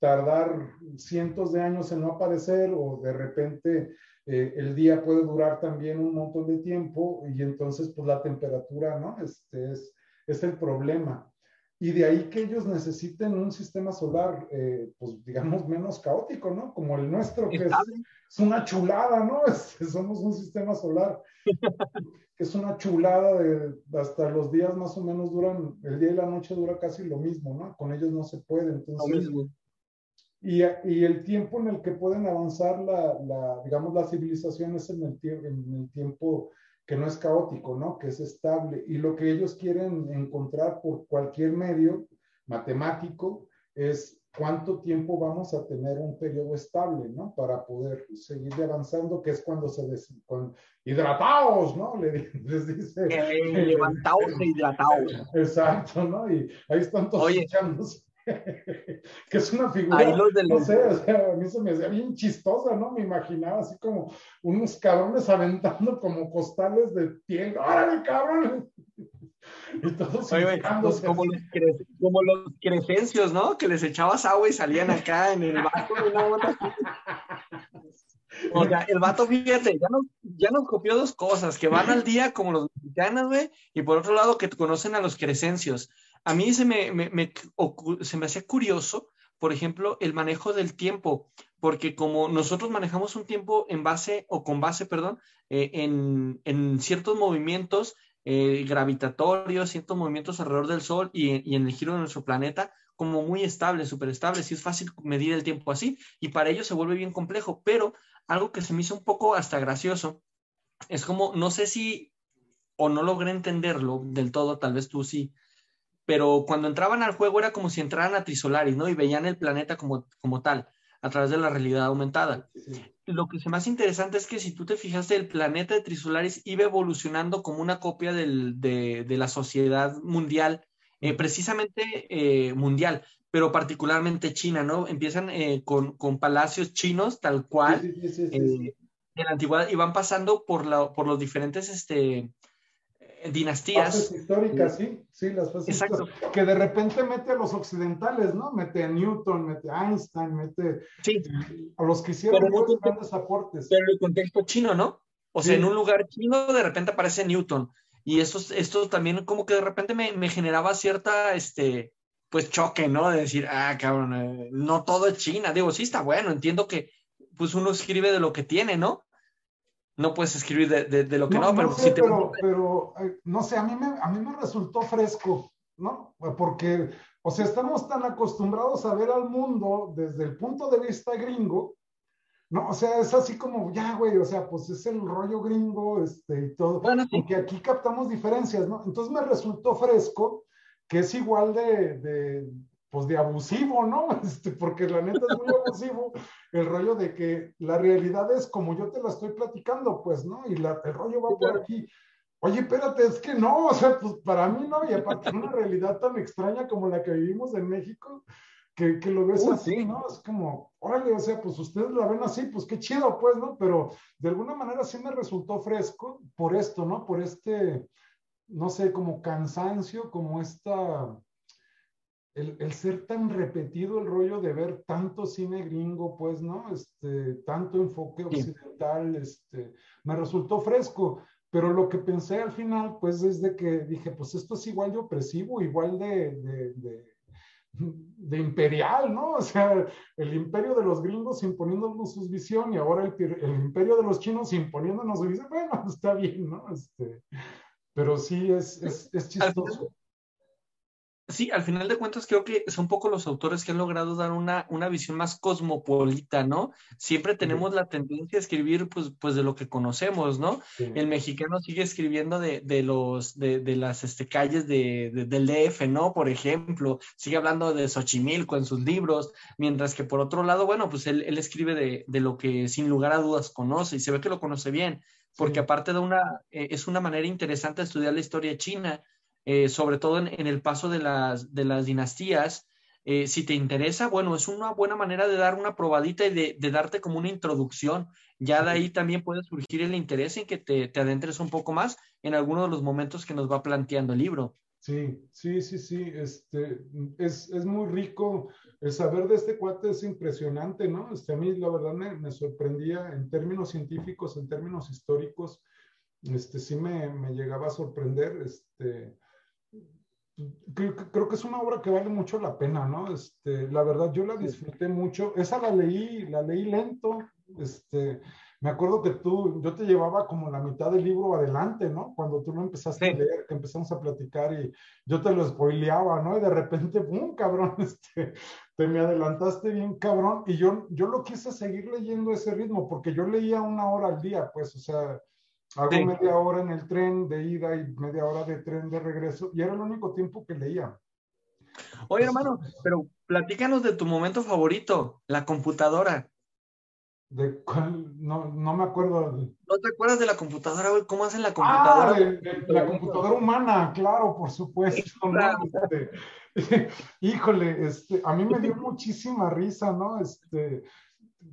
tardar cientos de años en no aparecer o de repente eh, el día puede durar también un montón de tiempo y entonces pues la temperatura, ¿no? Este es es el problema. Y de ahí que ellos necesiten un sistema solar, eh, pues digamos, menos caótico, ¿no? Como el nuestro, que es, una chulada, ¿no? somos un sistema solar que es una chulada de hasta los días más o menos duran, el día y la noche dura casi lo mismo, ¿no? Con ellos no se puede, entonces. Y, y, el tiempo en el que pueden avanzar la, la digamos, las civilizaciones en el, en el tiempo que no es caótico, ¿no? Que es estable. Y lo que ellos quieren encontrar por cualquier medio matemático es cuánto tiempo vamos a tener un periodo estable, ¿no? Para poder seguir avanzando, que es cuando se des, hidrataos, ¿no? les dice. Eh, levantaos e hidrataos. Exacto, ¿no? Y ahí están todos echándose que es una figura, no sé, o sea, a mí se me hacía bien chistosa, ¿no? Me imaginaba así como unos cabrones aventando como costales de piel, ¡órale, cabrón! Y todos Oye, pues como, los como los crecencios, ¿no? Que les echabas agua y salían acá en el barco. O sea, el vato, fíjate, ya nos, ya nos copió dos cosas, que van al día como los mexicanos, güey, y por otro lado que conocen a los crecencios a mí se me, se me hacía curioso, por ejemplo, el manejo del tiempo, porque como nosotros manejamos un tiempo en base, o con base, perdón, eh, en, ciertos movimientos eh, gravitatorios, ciertos movimientos alrededor del Sol y, en el giro de nuestro planeta, como muy estable, súper estable, sí es fácil medir el tiempo así, y para ello se vuelve bien complejo, pero algo que se me hizo un poco hasta gracioso, es como, no sé si, o no logré entenderlo del todo, tal vez tú sí, pero cuando entraban al juego era como si entraran a Trisolaris, ¿no? Y veían el planeta como, como tal, a través de la realidad aumentada. Lo que es más interesante es que si tú te fijaste, el planeta de Trisolaris iba evolucionando como una copia de, la sociedad mundial, eh, precisamente eh, mundial, pero particularmente China, ¿no? Empiezan eh, con, palacios chinos, tal cual, en la antigüedad, y van pasando por, la, por los diferentes, este, dinastías. históricas, sí, sí, las fases Que de repente mete a los occidentales, ¿no? Mete a Newton, mete a Einstein, mete a los que hicieron muchos grandes aportes. Pero el contexto chino, ¿no? O sea, en un lugar chino de repente aparece Newton. Y esto, esto también como que de repente me, me generaba cierta, este, pues choque, ¿no? De decir, ah, cabrón, eh, no todo es China. Digo, sí está bueno, entiendo que pues uno escribe de lo que tiene, ¿no? No puedes escribir de, lo que no, pero, sé, pero, no sé, a mí, me, a mí me resultó fresco, ¿no? Porque, o sea, estamos tan acostumbrados a ver al mundo desde el punto de vista gringo, ¿no? O sea, es así como, ya, güey, o sea, pues es el rollo gringo, este, y todo, bueno, que aquí captamos diferencias, ¿no? Entonces me resultó fresco, que es igual de pues de abusivo, ¿no? Este, porque la neta es muy abusivo el rollo de que la realidad es como yo te la estoy platicando, pues, ¿no? Y la, el rollo va por aquí. Oye, espérate, es que no, o sea, pues para mí no, y aparte una realidad tan extraña como la que vivimos en México, que, que lo ves así, ¿no? Es como, órale, o sea, pues ustedes la ven así, pues qué chido, pues, ¿no? Pero de alguna manera sí me resultó fresco por esto, ¿no? Por este, no sé, como cansancio, como esta el, ser tan repetido el rollo de ver tanto cine gringo, pues, ¿no? Este, tanto enfoque occidental, este, me resultó fresco. Pero lo que pensé al final, pues, es de que dije, pues esto es igual de opresivo, igual de, de, imperial, ¿no? O sea, el imperio de los gringos imponiéndonos su visión y ahora el, el imperio de los chinos imponiéndonos su visión. Bueno, está bien, ¿no? Este, pero sí es, es, es chistoso. Sí, al final de cuentas creo que son poco los autores que han logrado dar una, una visión más cosmopolita, ¿no? Siempre tenemos la tendencia a escribir pues, pues de lo que conocemos, ¿no? El mexicano sigue escribiendo de, de los, de, de, las este, calles de, del DF, ¿no? Por ejemplo, sigue hablando de Xochimilco en sus libros, mientras que por otro lado, bueno, pues él, él escribe de, de lo que sin lugar a dudas conoce y se ve que lo conoce bien, porque aparte de una, eh, es una manera interesante de estudiar la historia china eh, sobre todo en, el paso de las, de las dinastías. Eh, si te interesa, bueno, es una buena manera de dar una probadita y de, darte como una introducción. Ya de ahí también puede surgir el interés en que te, te adentres un poco más en alguno de los momentos que nos va planteando el libro. Sí, sí, sí, sí, este, es, es, muy rico. El saber de este cuate es impresionante, ¿no? Este, a mí la verdad me, me sorprendía en términos científicos, en términos históricos, este, sí me, me llegaba a sorprender, este, creo, creo, que es una obra que vale mucho la pena, ¿no? Este, la verdad, yo la disfruté mucho, esa la leí, la leí lento, este, me acuerdo que tú, yo te llevaba como la mitad del libro adelante, ¿no? Cuando tú lo empezaste a leer, que empezamos a platicar y yo te lo spoileaba, ¿no? Y de repente, ¡pum! Cabrón, este, te me adelantaste bien, cabrón. Y yo, yo lo quise seguir leyendo ese ritmo, porque yo leía una hora al día, pues, o sea, hago media hora en el tren de ida y media hora de tren de regreso, y era el único tiempo que leía. Oye, hermano, pero platícanos de tu momento favorito, la computadora. ¿De cuál? No, no me acuerdo. ¿No te acuerdas de la computadora, güey? ¿Cómo hacen la ah, computadora? Ah, la computadora humana, claro, por supuesto. Este, híjole, este, a mí me dio muchísima risa, ¿no? Este,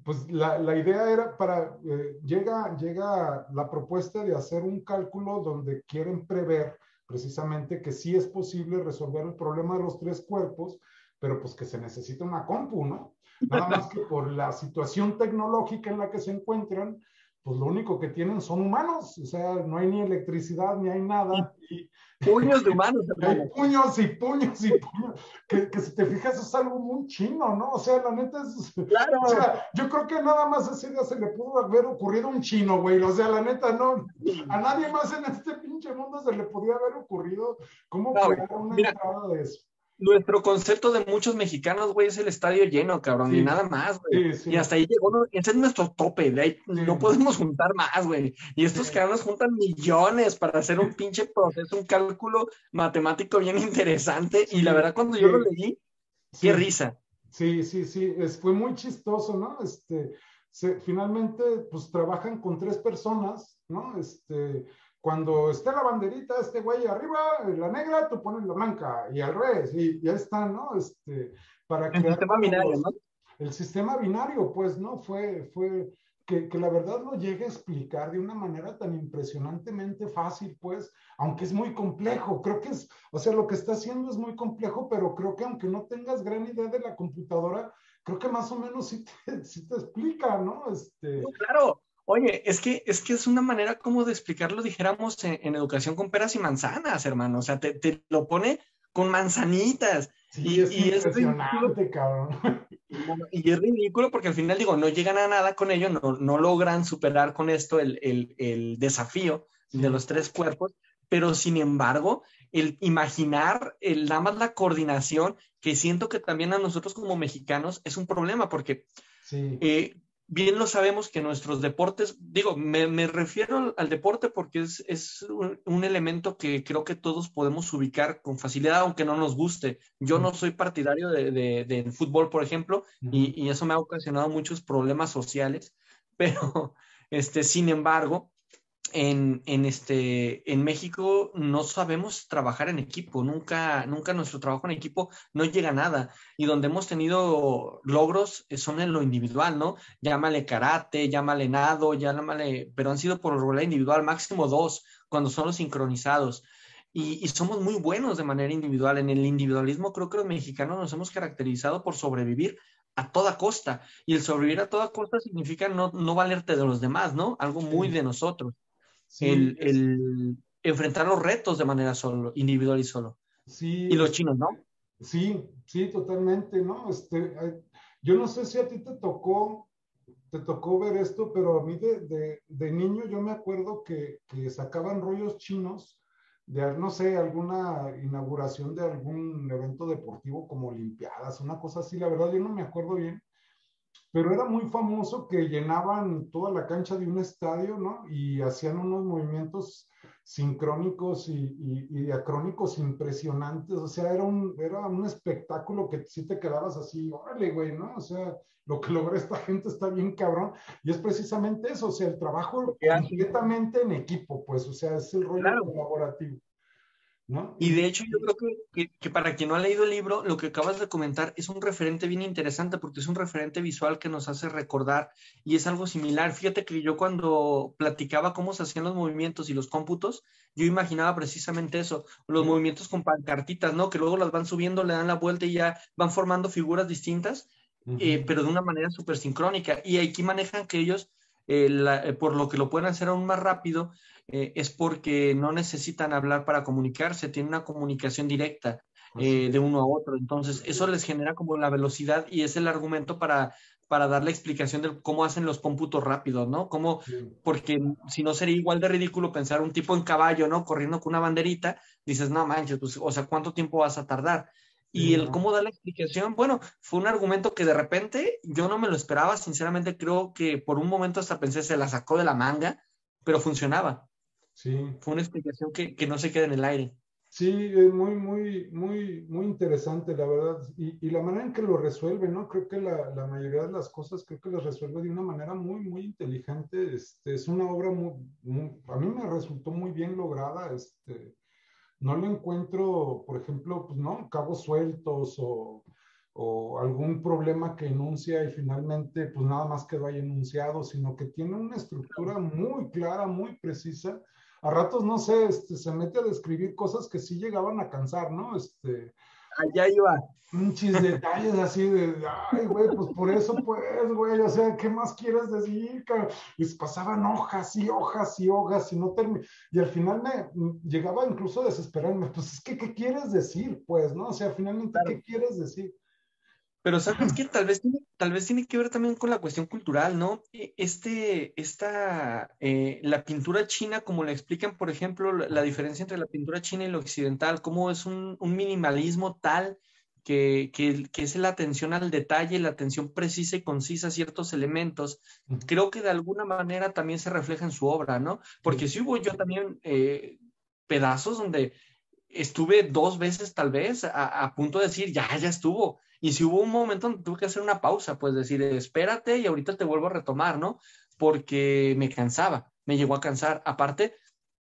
pues la, la idea era para, eh, llega, llega la propuesta de hacer un cálculo donde quieren prever precisamente que sí es posible resolver el problema de los tres cuerpos, pero pues que se necesita una compu, ¿no? Nada más que por la situación tecnológica en la que se encuentran, pues lo único que tienen son humanos, o sea, no hay ni electricidad, ni hay nada. Puños de humanos. Puños y puños y puños, que, que, si te fijas es algo muy chino, ¿no? O sea, la neta es... Claro. O sea, yo creo que nada más ese día se le pudo haber ocurrido un chino, güey, o sea, la neta no, a nadie más en este pinche mundo se le podía haber ocurrido cómo crear una entrada de eso nuestro concepto de muchos mexicanos, güey, es el estadio lleno, cabrón, y nada más, güey. Y hasta ahí llegó, ese es nuestro tope, de ahí no podemos juntar más, güey. Y estos cabrones juntan millones para hacer un pinche proceso, un cálculo matemático bien interesante. Y la verdad, cuando yo lo leí, qué risa. Sí, sí, sí, es, fue muy chistoso, ¿no? Este, finalmente, pues trabajan con tres personas, ¿no? Este, cuando esté la banderita, este güey arriba, la negra, tú pones la blanca y al revés, y ya está, ¿no? Este, para el sistema binario, ¿no? El sistema binario, pues, ¿no? Fue, fue que, que, la verdad lo llegue a explicar de una manera tan impresionantemente fácil, pues, aunque es muy complejo. Creo que es, o sea, lo que está haciendo es muy complejo, pero creo que aunque no tengas gran idea de la computadora, creo que más o menos sí te, sí te explica, ¿no? Este, claro, Oye, es que, es que es una manera como de explicarlo, dijéramos, en, educación con peras y manzanas, hermano. O sea, te, te lo pone con manzanitas. Sí, y, es impresionante, cabrón. Y es ridículo porque al final, digo, no llegan a nada con ello, no, no logran superar con esto el, el, el desafío de los tres cuerpos, pero sin embargo, el imaginar el, nada más la coordinación, que siento que también a nosotros como mexicanos es un problema, porque sí. eh, bien lo sabemos que nuestros deportes, digo, me, refiero al, deporte porque es, un, elemento que creo que todos podemos ubicar con facilidad, aunque no nos guste. Yo no soy partidario de, del fútbol, por ejemplo, y, y, eso me ha ocasionado muchos problemas sociales, pero, este, sin embargo, en, en, este, en México no sabemos trabajar en equipo, nunca, nunca nuestro trabajo en equipo no llega a nada. Y donde hemos tenido logros eh, son en lo individual, ¿no? Llámale karate, llámale nado, llámale, pero han sido por lo individual, máximo dos, cuando son los sincronizados. Y, y, somos muy buenos de manera individual. En el individualismo creo que los mexicanos nos hemos caracterizado por sobrevivir a toda costa. Y el sobrevivir a toda costa significa no, no valerte de los demás, ¿no? Algo muy de nosotros el, enfrentar los retos de manera solo, individual y solo. Sí. Y los chinos, ¿no? Sí, sí, totalmente, ¿no? Este, yo no sé si a ti te tocó, te tocó ver esto, pero a mí de, de, niño yo me acuerdo que, que, sacaban rollos chinos de, no sé, alguna inauguración de algún evento deportivo como Olimpiadas, una cosa así, la verdad yo no me acuerdo bien, pero era muy famoso que llenaban toda la cancha de un estadio, ¿no? Y hacían unos movimientos sincrónicos y, diacrónicos impresionantes, o sea, era un, era un espectáculo que sí te quedabas así, órale, güey, ¿no? O sea, lo que logra esta gente está bien cabrón, y es precisamente eso, o sea, el trabajo completamente en equipo, pues, o sea, es el rollo colaborativo. Y de hecho yo creo que, que, para quien no ha leído el libro, lo que acabas de comentar es un referente bien interesante porque es un referente visual que nos hace recordar y es algo similar. Fíjate que yo cuando platicaba cómo se hacían los movimientos y los cómputos, yo imaginaba precisamente eso, los movimientos con pancartitas, ¿no? Que luego las van subiendo, le dan la vuelta y ya van formando figuras distintas, eh, pero de una manera súper sincrónica. Y aquí manejan que ellos, eh, eh, por lo que lo pueden hacer aún más rápido, eh, es porque no necesitan hablar para comunicarse, tienen una comunicación directa eh, de uno a otro. Entonces, eso les genera como la velocidad y es el argumento para, para dar la explicación de cómo hacen los cómputos rápidos, ¿no? Cómo, porque si no sería igual de ridículo pensar un tipo en caballo, ¿no? Corriendo con una banderita, dices, no manches, pues, o sea, ¿cuánto tiempo vas a tardar? Y el cómo dar la explicación, bueno, fue un argumento que de repente yo no me lo esperaba, sinceramente creo que por un momento hasta pensé se la sacó de la manga, pero funcionaba. Sí. Fue una explicación que, que no se queda en el aire. Sí, es muy, muy, muy, muy interesante, la verdad. Y, y, la manera en que lo resuelve, ¿no? Creo que la, la, mayoría de las cosas, creo que las resuelve de una manera muy, muy inteligente. Este, es una obra muy, a mí me resultó muy bien lograda. Este, no lo encuentro, por ejemplo, pues no, cabos sueltos o, o algún problema que enuncia y finalmente pues nada más quedó ahí enunciado, sino que tiene una estructura muy clara, muy precisa a ratos, no sé, este, se mete a describir cosas que sí llegaban a cansar, ¿no? Este, Allá iba. Muchos detalles así de, ay, güey, pues por eso, pues, güey, o sea, ¿qué más quieres decir? Les pasaban hojas y hojas y hojas y no terminaba. Y al final me llegaba incluso a desesperarme, pues es que, ¿qué quieres decir? Pues, ¿no? O sea, finalmente, ¿qué quieres decir? Pero sabes que tal vez, tal vez tiene que ver también con la cuestión cultural, ¿no? E, este, esta, eh, la pintura china, como le explican, por ejemplo, la, diferencia entre la pintura china y la occidental, cómo es un, minimalismo tal que, que, que, es la atención al detalle, la atención precisa y concisa a ciertos elementos, creo que de alguna manera también se refleja en su obra, ¿no? Porque si hubo yo también eh, pedazos donde estuve dos veces tal vez a, a punto de decir, ya, ya estuvo y si hubo un momento donde tuve que hacer una pausa, pues decir, espérate y ahorita te vuelvo a retomar, ¿no? Porque me cansaba, me llegó a cansar. Aparte,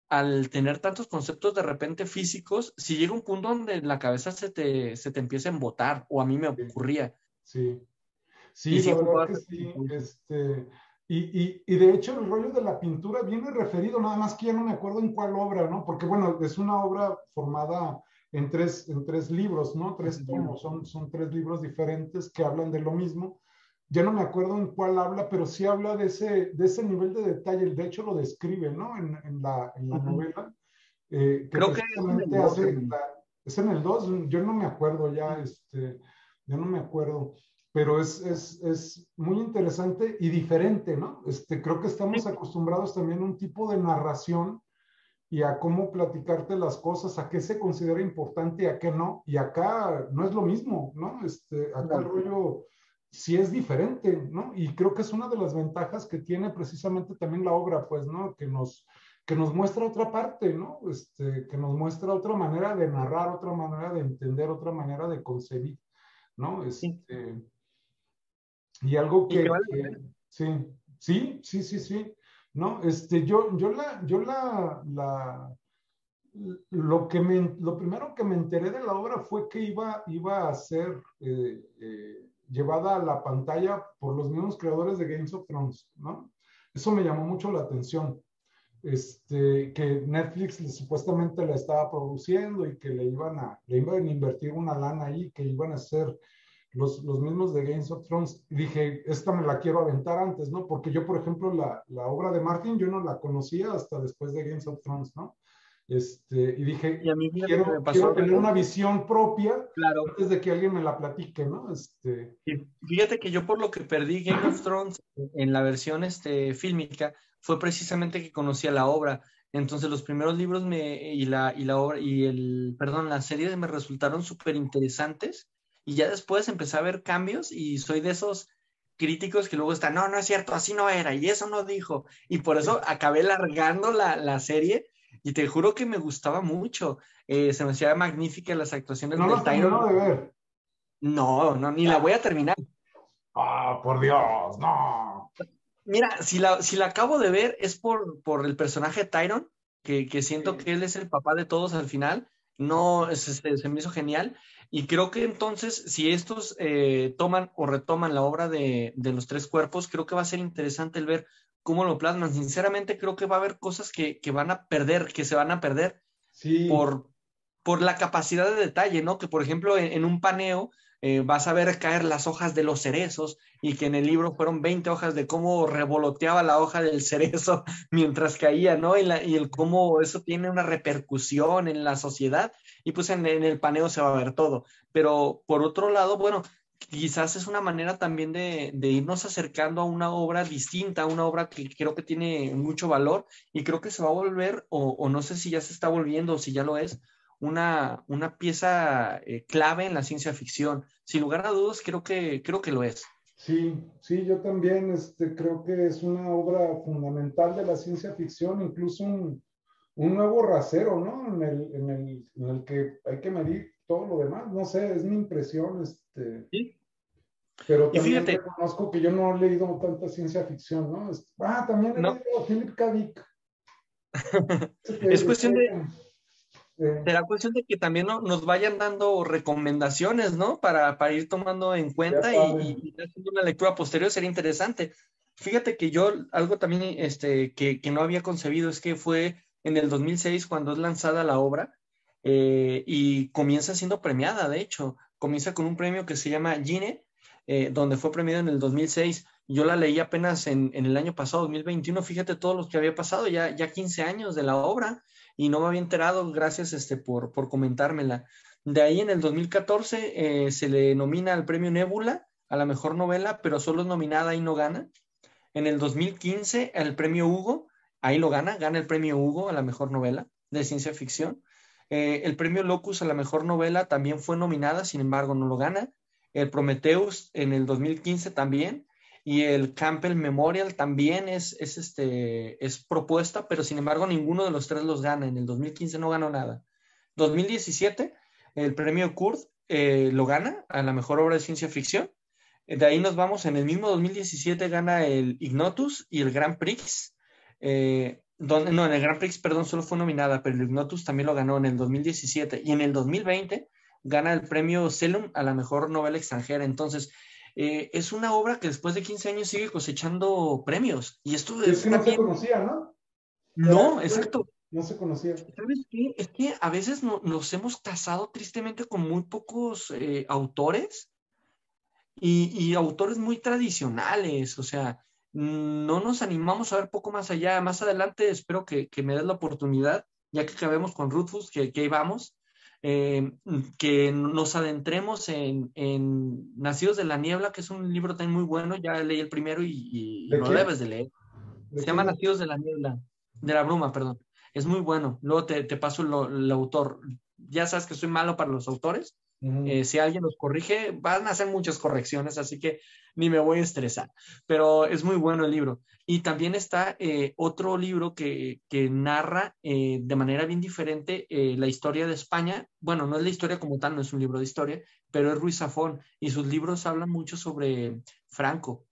al tener tantos conceptos de repente físicos, si llega un punto donde la cabeza se te, se te empieza a embotar, o a mí me ocurría. Sí, sí, que sí. Este, y, y, y, de hecho el rollo de la pintura viene referido, nada más que ya no me acuerdo en cuál obra, ¿no? Porque bueno, es una obra formada en tres, en tres libros, ¿no? Tres tomos, son, son tres libros diferentes que hablan de lo mismo. Ya no me acuerdo en cuál habla, pero sí habla de ese, de ese nivel de detalle. De hecho, lo describe, ¿no? En, en la, en la novela. Eh, Creo que es en el 2, yo no me acuerdo ya, este, yo no me acuerdo, pero es, es, es, muy interesante y diferente, ¿no? Este, creo que estamos acostumbrados también a un tipo de narración y a cómo platicarte las cosas, a qué se considera importante y a qué no. Y acá no es lo mismo, ¿no? Este, acá el rollo sí es diferente, ¿no? Y creo que es una de las ventajas que tiene precisamente también la obra, pues, ¿no? Que nos, que nos muestra otra parte, ¿no? Este, que nos muestra otra manera de narrar, otra manera de entender, otra manera de concebir, ¿no? Este, y algo que, sí, sí, sí, sí, sí. ¿No? Este, yo, yo la, yo la, la lo que me, lo primero que me enteré de la obra fue que iba, iba a ser eh, eh, llevada a la pantalla por los mismos creadores de Games of Thrones, ¿no? Eso me llamó mucho la atención. Este, que Netflix supuestamente la estaba produciendo y que le iban a, le iban a invertir una lana ahí, que iban a hacer los, los, mismos de Games of Thrones, dije, esta me la quiero aventar antes, ¿no? Porque yo, por ejemplo, la, la, obra de Martin, yo no la conocía hasta después de Games of Thrones, ¿no? Este, y dije, y a mí quiero, quiero tener una visión propia claro. antes de que alguien me la platique, ¿no? Este... fíjate que yo por lo que perdí Game of Thrones en la versión este, fílmica fue precisamente que conocía la obra. Entonces los primeros libros me, y, la, y la obra y el, perdón, la serie me resultaron súper interesantes y ya después empecé a ver cambios y soy de esos críticos que luego están, no, no es cierto, así no era y eso no dijo. Y por eso acabé largando la, la serie y te juro que me gustaba mucho. Eh, se me hacía magnífica las actuaciones no del Tyron. de ver. No, no, ni la voy a terminar. Ah, por Dios, no. Mira, si la, si la acabo de ver es por, por el personaje Tyron, que, que siento que él es el papá de todos al final No, se, se me hizo genial. Y creo que entonces, si estos eh, toman o retoman la obra de, de, los tres cuerpos, creo que va a ser interesante el ver cómo lo plasman. Sinceramente, creo que va a haber cosas que, que van a perder, que se van a perder sí. por, por la capacidad de detalle, ¿no? Que, por ejemplo, en, en un paneo eh, vas a ver caer las hojas de los cerezos y que en el libro fueron 20 hojas de cómo revoloteaba la hoja del cerezo mientras caía, ¿no? Y, el cómo eso tiene una repercusión en la sociedad y pues en, el paneo se va a ver todo. Pero por otro lado, bueno, quizás es una manera también de, irnos acercando a una obra distinta, a una obra que creo que tiene mucho valor y creo que se va a volver, o no sé si ya se está volviendo o si ya lo es, una, una pieza eh, clave en la ciencia ficción. Sin lugar a dudas, creo que, creo que lo es. Sí, sí, yo también este, creo que es una obra fundamental de la ciencia ficción, incluso un, un nuevo rasero, ¿no? En el, en, el, en el, que hay que medir todo lo demás. No sé, es mi impresión. Este, ¿Sí? Pero también reconozco que yo no he leído tanta ciencia ficción, ¿no? ah, también he no. leído a Philip K. Dick. es cuestión de será cuestión de que también no, nos vayan dando recomendaciones, ¿no? Para, para ir tomando en cuenta y, y, haciendo una lectura posterior sería interesante. Fíjate que yo, algo también este, que, que, no había concebido es que fue en el 2006 cuando es lanzada la obra eh, y comienza siendo premiada, de hecho, comienza con un premio que se llama Gine, eh, donde fue premiada en el 2006. Yo la leí apenas en, en, el año pasado, 2021, fíjate todos los que había pasado, ya, ya 15 años de la obra y no me había enterado, gracias este, por, por comentármela. De ahí en el 2014 eh, se le nomina al premio Nebula a la mejor novela, pero solo es nominada y no gana. En el 2015 el premio Hugo, ahí lo gana, gana el premio Hugo a la mejor novela de ciencia ficción. Eh, el premio Locus a la mejor novela también fue nominada, sin embargo no lo gana. El Prometheus en el 2015 también y el Campbell Memorial también es, es, este, es propuesta, pero sin embargo ninguno de los tres los gana. En el 2015 no ganó nada. 2017, el premio Kurt eh, lo gana a la mejor obra de ciencia ficción. De ahí nos vamos, en el mismo 2017 gana el Ignotus y el Grand Prix. Eh, donde, no, en el Grand Prix, perdón, solo fue nominada, pero el Ignotus también lo ganó en el 2017. Y en el 2020 gana el premio Celum a la mejor novela extranjera. Entonces, eh, es una obra que después de 15 años sigue cosechando premios. Y esto es, es que no se conocía, ¿no? No, exacto. No se conocía. ¿Sabes qué? Es que a veces no, nos hemos casado tristemente con muy pocos eh, autores y, y, autores muy tradicionales. O sea, no nos animamos a ver poco más allá. Más adelante espero que, que me des la oportunidad, ya que acabemos con Rutfus, que, que ahí vamos, eh, que nos adentremos en, en, Nacidos de la Niebla, que es un libro también muy bueno, ya leí el primero y, y ¿De lo qué? debes de leer. ¿De Se llama Nacidos de la Niebla, de la Bruma, perdón. Es muy bueno. Luego te, te paso lo, el autor. Ya sabes que soy malo para los autores. Eh, si alguien los corrige, van a hacer muchas correcciones, así que ni me voy a estresar. Pero es muy bueno el libro. Y también está eh, otro libro que, que narra eh, de manera bien diferente la historia de España. Bueno, no es la historia como tal, no es un libro de historia, pero es Ruiz Zafón y sus libros hablan mucho sobre Franco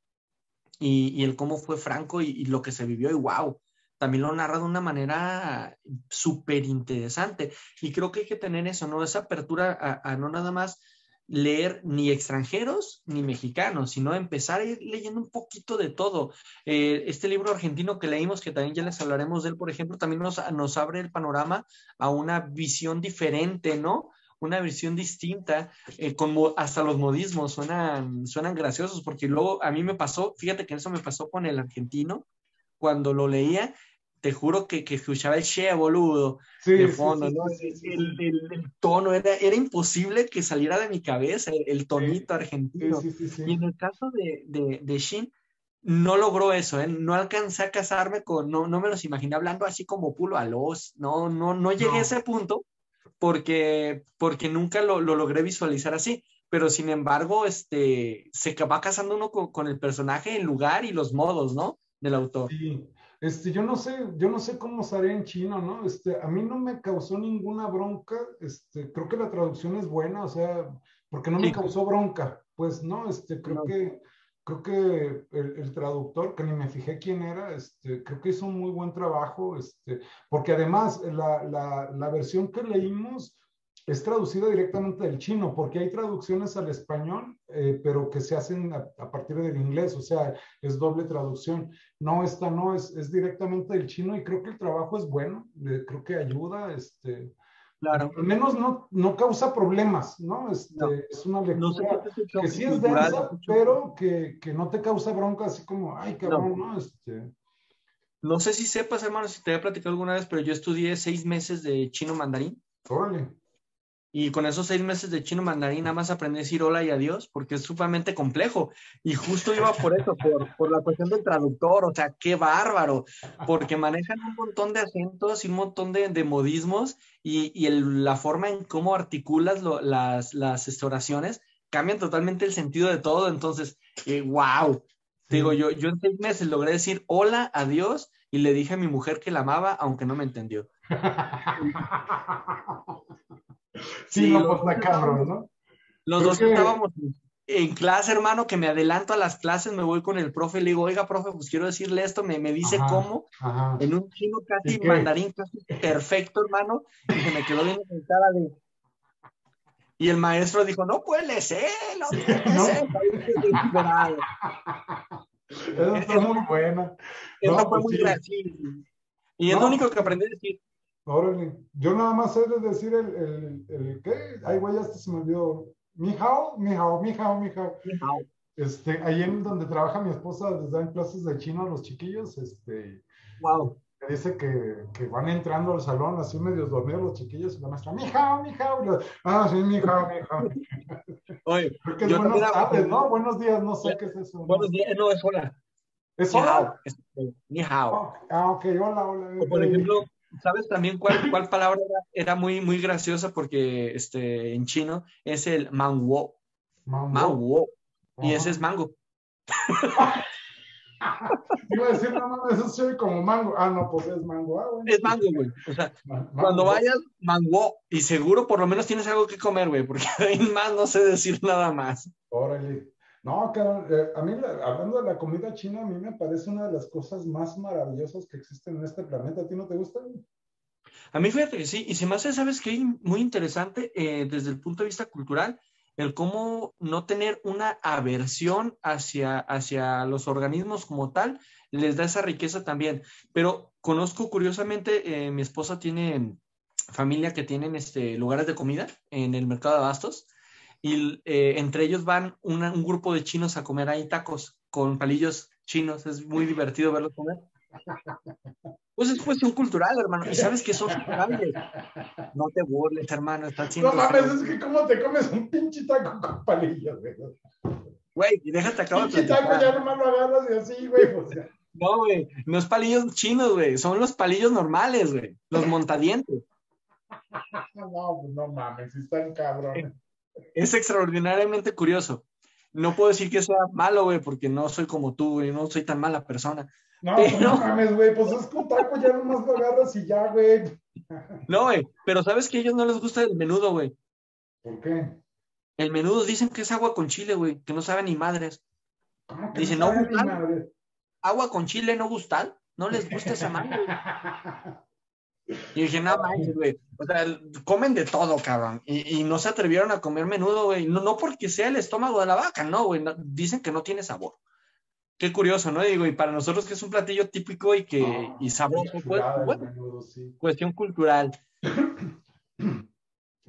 y, y el cómo fue Franco y, y, lo que se vivió y wow. También lo narra de una manera súper interesante. Y creo que hay que tener eso, ¿no? Esa apertura a, no nada más leer ni extranjeros ni mexicanos, sino empezar a ir leyendo un poquito de todo. Eh, este libro argentino que leímos, que también ya les hablaremos de él, por ejemplo, también nos, nos abre el panorama a una visión diferente, ¿no? Una visión distinta, eh, como hasta los modismos suenan, suenan graciosos, porque luego a mí me pasó, fíjate que eso me pasó con el argentino, cuando lo leía, te juro que, que escuchaba el che, boludo, sí, de fondo, sí, ¿no? El, el, el, tono era, era imposible que saliera de mi cabeza, el, el tonito argentino. Y en el caso de, de, de Shin, no logró eso, ¿eh? no alcancé a casarme con, no, no me los imaginé hablando así como pulo a los, no, no, no llegué no. a ese punto porque, porque nunca lo, lo, logré visualizar así, pero sin embargo, este, se va casando uno con, con el personaje, el lugar y los modos, ¿no? Del autor. Sí. Este, yo no sé, yo no sé cómo estaré en chino, ¿no? Este, a mí no me causó ninguna bronca, este, creo que la traducción es buena, o sea, porque no me causó bronca, pues, ¿no? Este, creo no. que, creo que el, el, traductor, que ni me fijé quién era, este, creo que hizo un muy buen trabajo, este, porque además la, la, la versión que leímos es traducida directamente del chino, porque hay traducciones al español, eh, pero que se hacen a, partir del inglés, o sea, es doble traducción. No, esta no, es, es directamente del chino y creo que el trabajo es bueno, creo que ayuda, este, Claro. Al menos no, no causa problemas, ¿no? Este, Es una lectura que sí es densa, pero que, que, no te causa bronca así como, ay, cabrón, ¿no? Este... No sé si sepas, hermano, si te había platicado alguna vez, pero yo estudié seis meses de chino mandarín. Órale. Y con esos seis meses de chino mandarín nada más aprendí a decir hola y adiós, porque es sumamente complejo. Y justo iba por eso, por, por la cuestión del traductor, o sea, qué bárbaro, porque manejan un montón de acentos y un montón de, de modismos y, y el, la forma en cómo articulas lo, las, las oraciones cambian totalmente el sentido de todo. Entonces, eh, wow. Digo, yo, yo en seis meses logré decir hola, adiós, y le dije a mi mujer que la amaba, aunque no me entendió. Sí, no, pues cabrón, ¿no? Los dos estábamos en clase, hermano, que me adelanto a las clases, me voy con el profe, le digo, oiga, profe, pues quiero decirle esto, me, me dice cómo, en un chino casi mandarín, casi perfecto, hermano, y se me quedó bien sentada de... Y el maestro dijo, no puede ser, no puede ser. Eso está muy buena. Eso fue pues muy sí. Y es lo único que aprendí a decir, Órale. Yo nada más sé de decir el, el, el ¿qué? Ay, güey, hasta se me olvidó. Mi hao, mi hao, mi hao, mi hao. Este, ahí en donde trabaja mi esposa, les dan clases de chino a los chiquillos, este. Wow. Me dice que, que, van entrando al salón así medio dormidos los chiquillos y la maestra, mi hao, mi hao. Ah, sí, mi hao, mi hao. Oye, Creo que es buenas tardes, ¿no? Buenos días, no sé qué es eso. Buenos días, no, es hola. ¿Es hola? Ni hao. Ah, ok, hola, hola. por ejemplo, ¿Sabes también cuál, cuál palabra era, muy, muy graciosa? Porque este, en chino es el mango. Mango. Y ese es mango. Iba a decir, no, no, eso se oye como mango. Ah, no, pues es mango. Ah, Es mango, güey. O sea, cuando vayas, mango. Y seguro por lo menos tienes algo que comer, güey, porque ahí más no sé decir nada más. Órale. No, eh, a mí, hablando de la comida china, a mí me parece una de las cosas más maravillosas que existen en este planeta. ¿A ti no te gusta? A mí fíjate que sí, y se me hace, ¿sabes qué? Muy interesante eh, desde el punto de vista cultural, el cómo no tener una aversión hacia, hacia los organismos como tal, les da esa riqueza también. Pero conozco curiosamente, eh, mi esposa tiene familia que tienen este, lugares de comida en el mercado de abastos y eh, entre ellos van un grupo de chinos a comer ahí tacos con palillos chinos. Es muy divertido verlos comer. Pues es cuestión cultural, hermano. Y sabes que son culturales. No te burles, hermano. Estás no mames, es que cómo te comes un pinche taco con palillos, güey. Güey, y déjate acabar. Pinche taco ya lo agarras y así, güey. No, güey. No es palillos chinos, güey. Son los palillos normales, güey. Los montadientes. no, pues no mames, están cabrones es extraordinariamente curioso. No puedo decir que sea malo, güey, porque no soy como tú, güey, no soy tan mala persona. No, pues no mames, güey, pues es taco, ya nomás lo agarras y ya, güey. No, güey, pero sabes que a ellos no les gusta el menudo, güey. ¿Por qué? El menudo dicen que es agua con chile, güey, que no sabe ni madres. Dicen, no, agua con chile no gustan, no les gusta esa madre. Y dije, no manches, güey. O sea, comen de todo, cabrón. Y, no se atrevieron a comer menudo, güey. No, no porque sea el estómago de la vaca, no, güey. dicen que no tiene sabor. Qué curioso, ¿no? Digo, y para nosotros que es un platillo típico y que y sabroso, pues, bueno, cuestión cultural.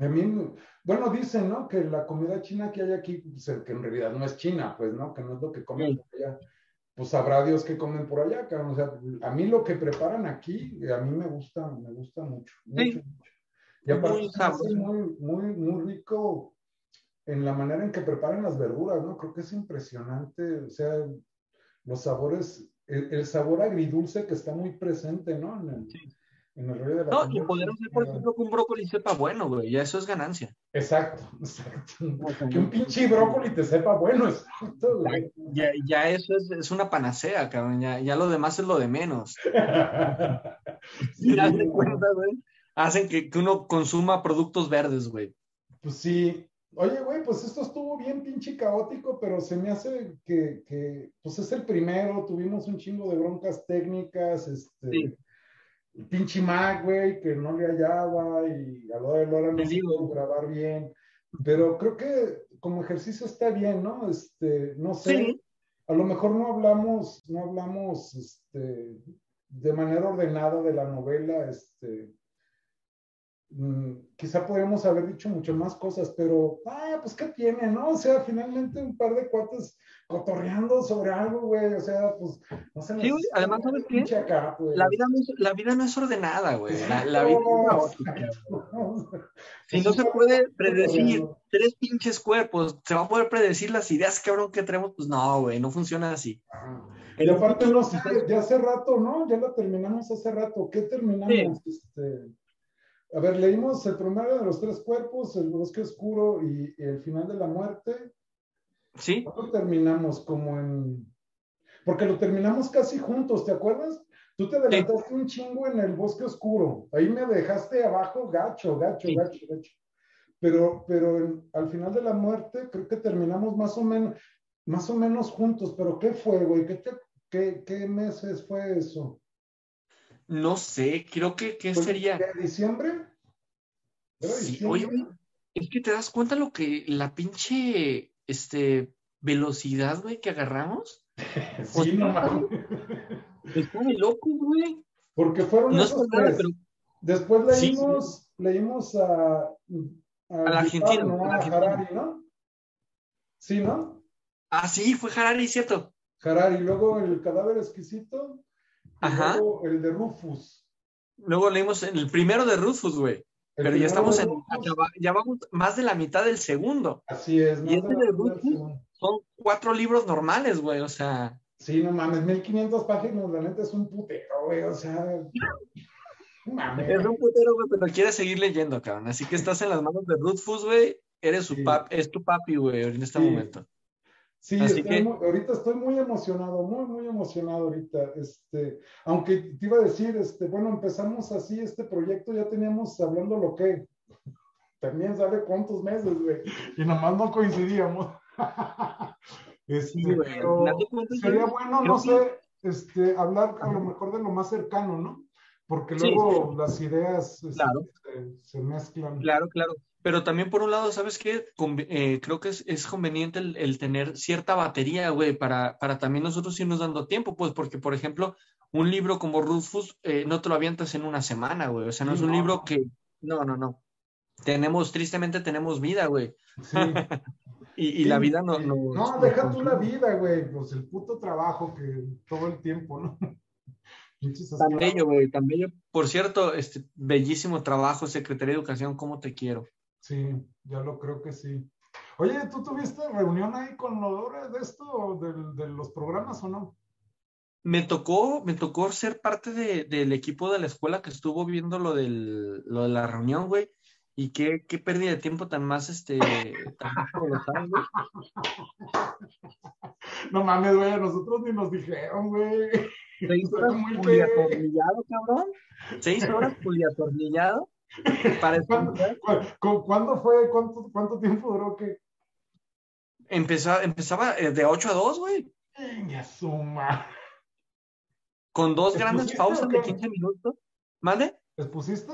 A mí, bueno, dicen, ¿no? Que la comida china que hay aquí, pues, que en realidad no es china, pues, ¿no? Que no es lo que comen allá pues sabrá Dios qué comen por allá, O sea, a mí lo que preparan aquí, a mí me gusta, me gusta mucho. mucho, Y aparte muy, muy, muy, muy rico en la manera en que preparan las verduras, ¿no? Creo que es impresionante, o sea, los sabores, el, sabor agridulce que está muy presente, ¿no? No, y poder hacer, por ejemplo, que un brócoli sepa bueno, güey, ya eso es ganancia. Exacto, exacto. Que un pinche brócoli te sepa bueno, exacto, güey. Ya, ya eso es, es, una panacea, cabrón, ya, ya, lo demás es lo de menos. sí, ya cuenta, güey. Hacen que, que uno consuma productos verdes, güey. Pues sí, Oye, güey, pues esto estuvo bien pinche caótico, pero se me hace que, que, pues es el primero, tuvimos un chingo de broncas técnicas, este, el pinche Mac, güey, que no le hallaba y a lo de hora no pudo grabar bien. Pero creo que como ejercicio está bien, ¿no? Este, no sé. A lo mejor no hablamos, no hablamos este, de manera ordenada de la novela, este, Mm, quizá podríamos haber dicho mucho más cosas, pero, ah, pues, ¿qué tiene, no? O sea, finalmente un par de cuates cotorreando sobre algo, güey, o sea, pues, no sé. Sí, además, ¿sabes qué? Pues. la, vida no es, la vida no es ordenada, güey. La, la vida Si no se puede predecir tres pinches cuerpos, se va a poder predecir las ideas, cabrón, que tenemos, pues no, güey, no funciona así. Y aparte, no sé, ya hace rato, ¿no? Ya la terminamos hace rato. ¿Qué terminamos? Este a ver, leímos el primero de los tres cuerpos, el bosque oscuro y, el final de la muerte. Sí. ¿Cuándo terminamos? Como en. Porque lo terminamos casi juntos, ¿te acuerdas? Tú te adelantaste un chingo en el bosque oscuro. Ahí me dejaste abajo, gacho, gacho, gacho, gacho. Pero, pero al final de la muerte, creo que terminamos más o menos, más o menos juntos. Pero ¿qué fue, güey? ¿Qué, qué, qué meses fue eso? No sé, creo que ¿qué sería. ¿De diciembre? Sí, oye, es que te das cuenta lo que la pinche este, velocidad, güey, que agarramos. sí, no mames. Está de loco, güey. Porque fueron no esos nada, pero... Después leímos, leímos a, a, la Argentina, ¿no? a Harari, ¿no? Sí, ¿no? Ah, sí, fue Harari, cierto. Harari, luego el cadáver exquisito. Ajá. Luego el de Rufus. Luego leímos el primero de Rufus, güey. Pero ya estamos en. Ya vamos más de la mitad del segundo. Así es. Y este de Rufus son cuatro libros normales, güey. O sea. Sí, no mames, 1500 páginas, la neta es un putero, güey. O sea. Mames. Es un putero, güey, pero quieres seguir leyendo, cabrón. Así que estás en las manos de Rufus, güey. Eres su pap, es tu papi, güey, en este momento. Sí, ahorita estoy muy emocionado, muy, muy emocionado ahorita. Este, aunque te iba a decir, este, bueno, empezamos así este proyecto, ya teníamos hablando lo que también sabe cuántos meses, güey, y nomás no coincidíamos. este, sería bueno, no sé, este, hablar a lo mejor de lo más cercano, ¿no? Porque luego las ideas este, se mezclan. Claro, claro. Pero también por un lado, ¿sabes qué? Eh, creo que es, conveniente el, tener cierta batería, güey, para, para también nosotros irnos dando tiempo, pues porque, por ejemplo, un libro como Rufus eh, no te lo avientas en una semana, güey. O sea, no es un libro que... No, no, no. Tenemos, tristemente tenemos vida, güey. Sí. y, la vida no... No, no deja tú la vida, güey. Pues el puto trabajo que todo el tiempo, ¿no? Tan bello, güey, tan bello. Por cierto, este bellísimo trabajo, Secretaría de Educación, ¿cómo te quiero? Sí, ya lo creo que sí. Oye, ¿tú tuviste reunión ahí con Lodore de esto, de, los programas o no? Me tocó, me tocó ser parte del equipo de la escuela que estuvo viendo lo, del, lo de la reunión, güey. Y qué, qué pérdida de tiempo tan más, este, tan güey. No mames, güey, a nosotros ni nos dijeron, güey. Seis horas puliatornillado, cabrón. Seis horas puliatornillado. ¿Cuándo, fue? Cuánto, ¿Cuánto tiempo duró que? Empezaba, empezaba eh, de 8 a 2, güey. suma. Con dos grandes pausas de 15 minutos. ¿Vale? ¿Les pusiste?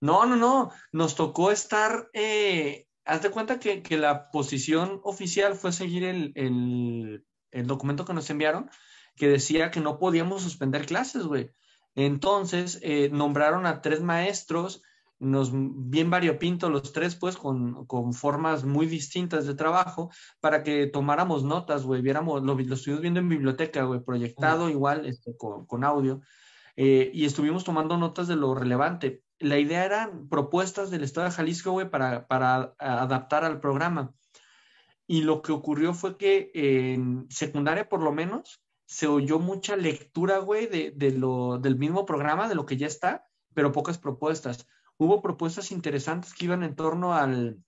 No, no, no. Nos tocó estar. Eh, haz de cuenta que, la posición oficial fue seguir el, el documento que nos enviaron, que decía que no podíamos suspender clases, güey. Entonces, eh, nombraron a tres maestros, nos, bien variopinto los tres, pues, con, formas muy distintas de trabajo, para que tomáramos notas, güey, viéramos, lo, estuvimos viendo en biblioteca, güey, proyectado igual, este, con, audio, eh, y estuvimos tomando notas de lo relevante. La idea eran propuestas del Estado de Jalisco, güey, para, para adaptar al programa. Y lo que ocurrió fue que en secundaria, por lo menos, se oyó mucha lectura, güey, de, lo, del mismo programa, de lo que ya está, pero pocas propuestas. Hubo propuestas interesantes que iban en torno al,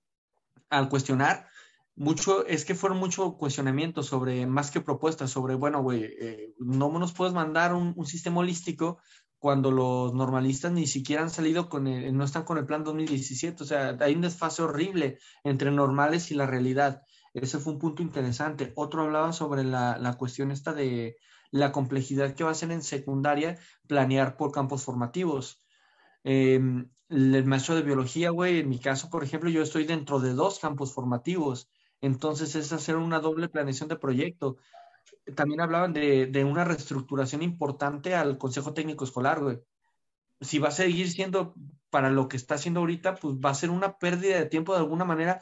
al cuestionar. Mucho, es que fueron mucho cuestionamientos sobre, más que propuestas, sobre, bueno, güey, eh, no nos puedes mandar un, un, sistema holístico cuando los normalistas ni siquiera han salido con el, no están con el plan 2017. O sea, hay un desfase horrible entre normales y la realidad. Ese fue un punto interesante. Otro hablaba sobre la, cuestión esta de la complejidad que va a ser en secundaria planear por campos formativos. Em, el maestro de biología, güey, en mi caso, por ejemplo, yo estoy dentro de dos campos formativos, entonces es hacer una doble planeación de proyecto. También hablaban de, de una reestructuración importante al Consejo Técnico Escolar, güey. Si va a seguir siendo para lo que está haciendo ahorita, pues va a ser una pérdida de tiempo de alguna manera.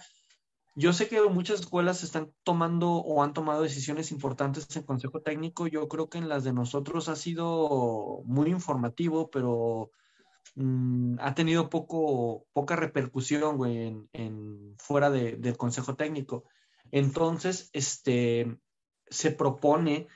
Yo sé que muchas escuelas están tomando o han tomado decisiones importantes en Consejo Técnico. Yo creo que en las de nosotros ha sido muy informativo, pero Mm, ha tenido poco, poca repercusión, en, fuera del Consejo Técnico. Entonces, este, se propone,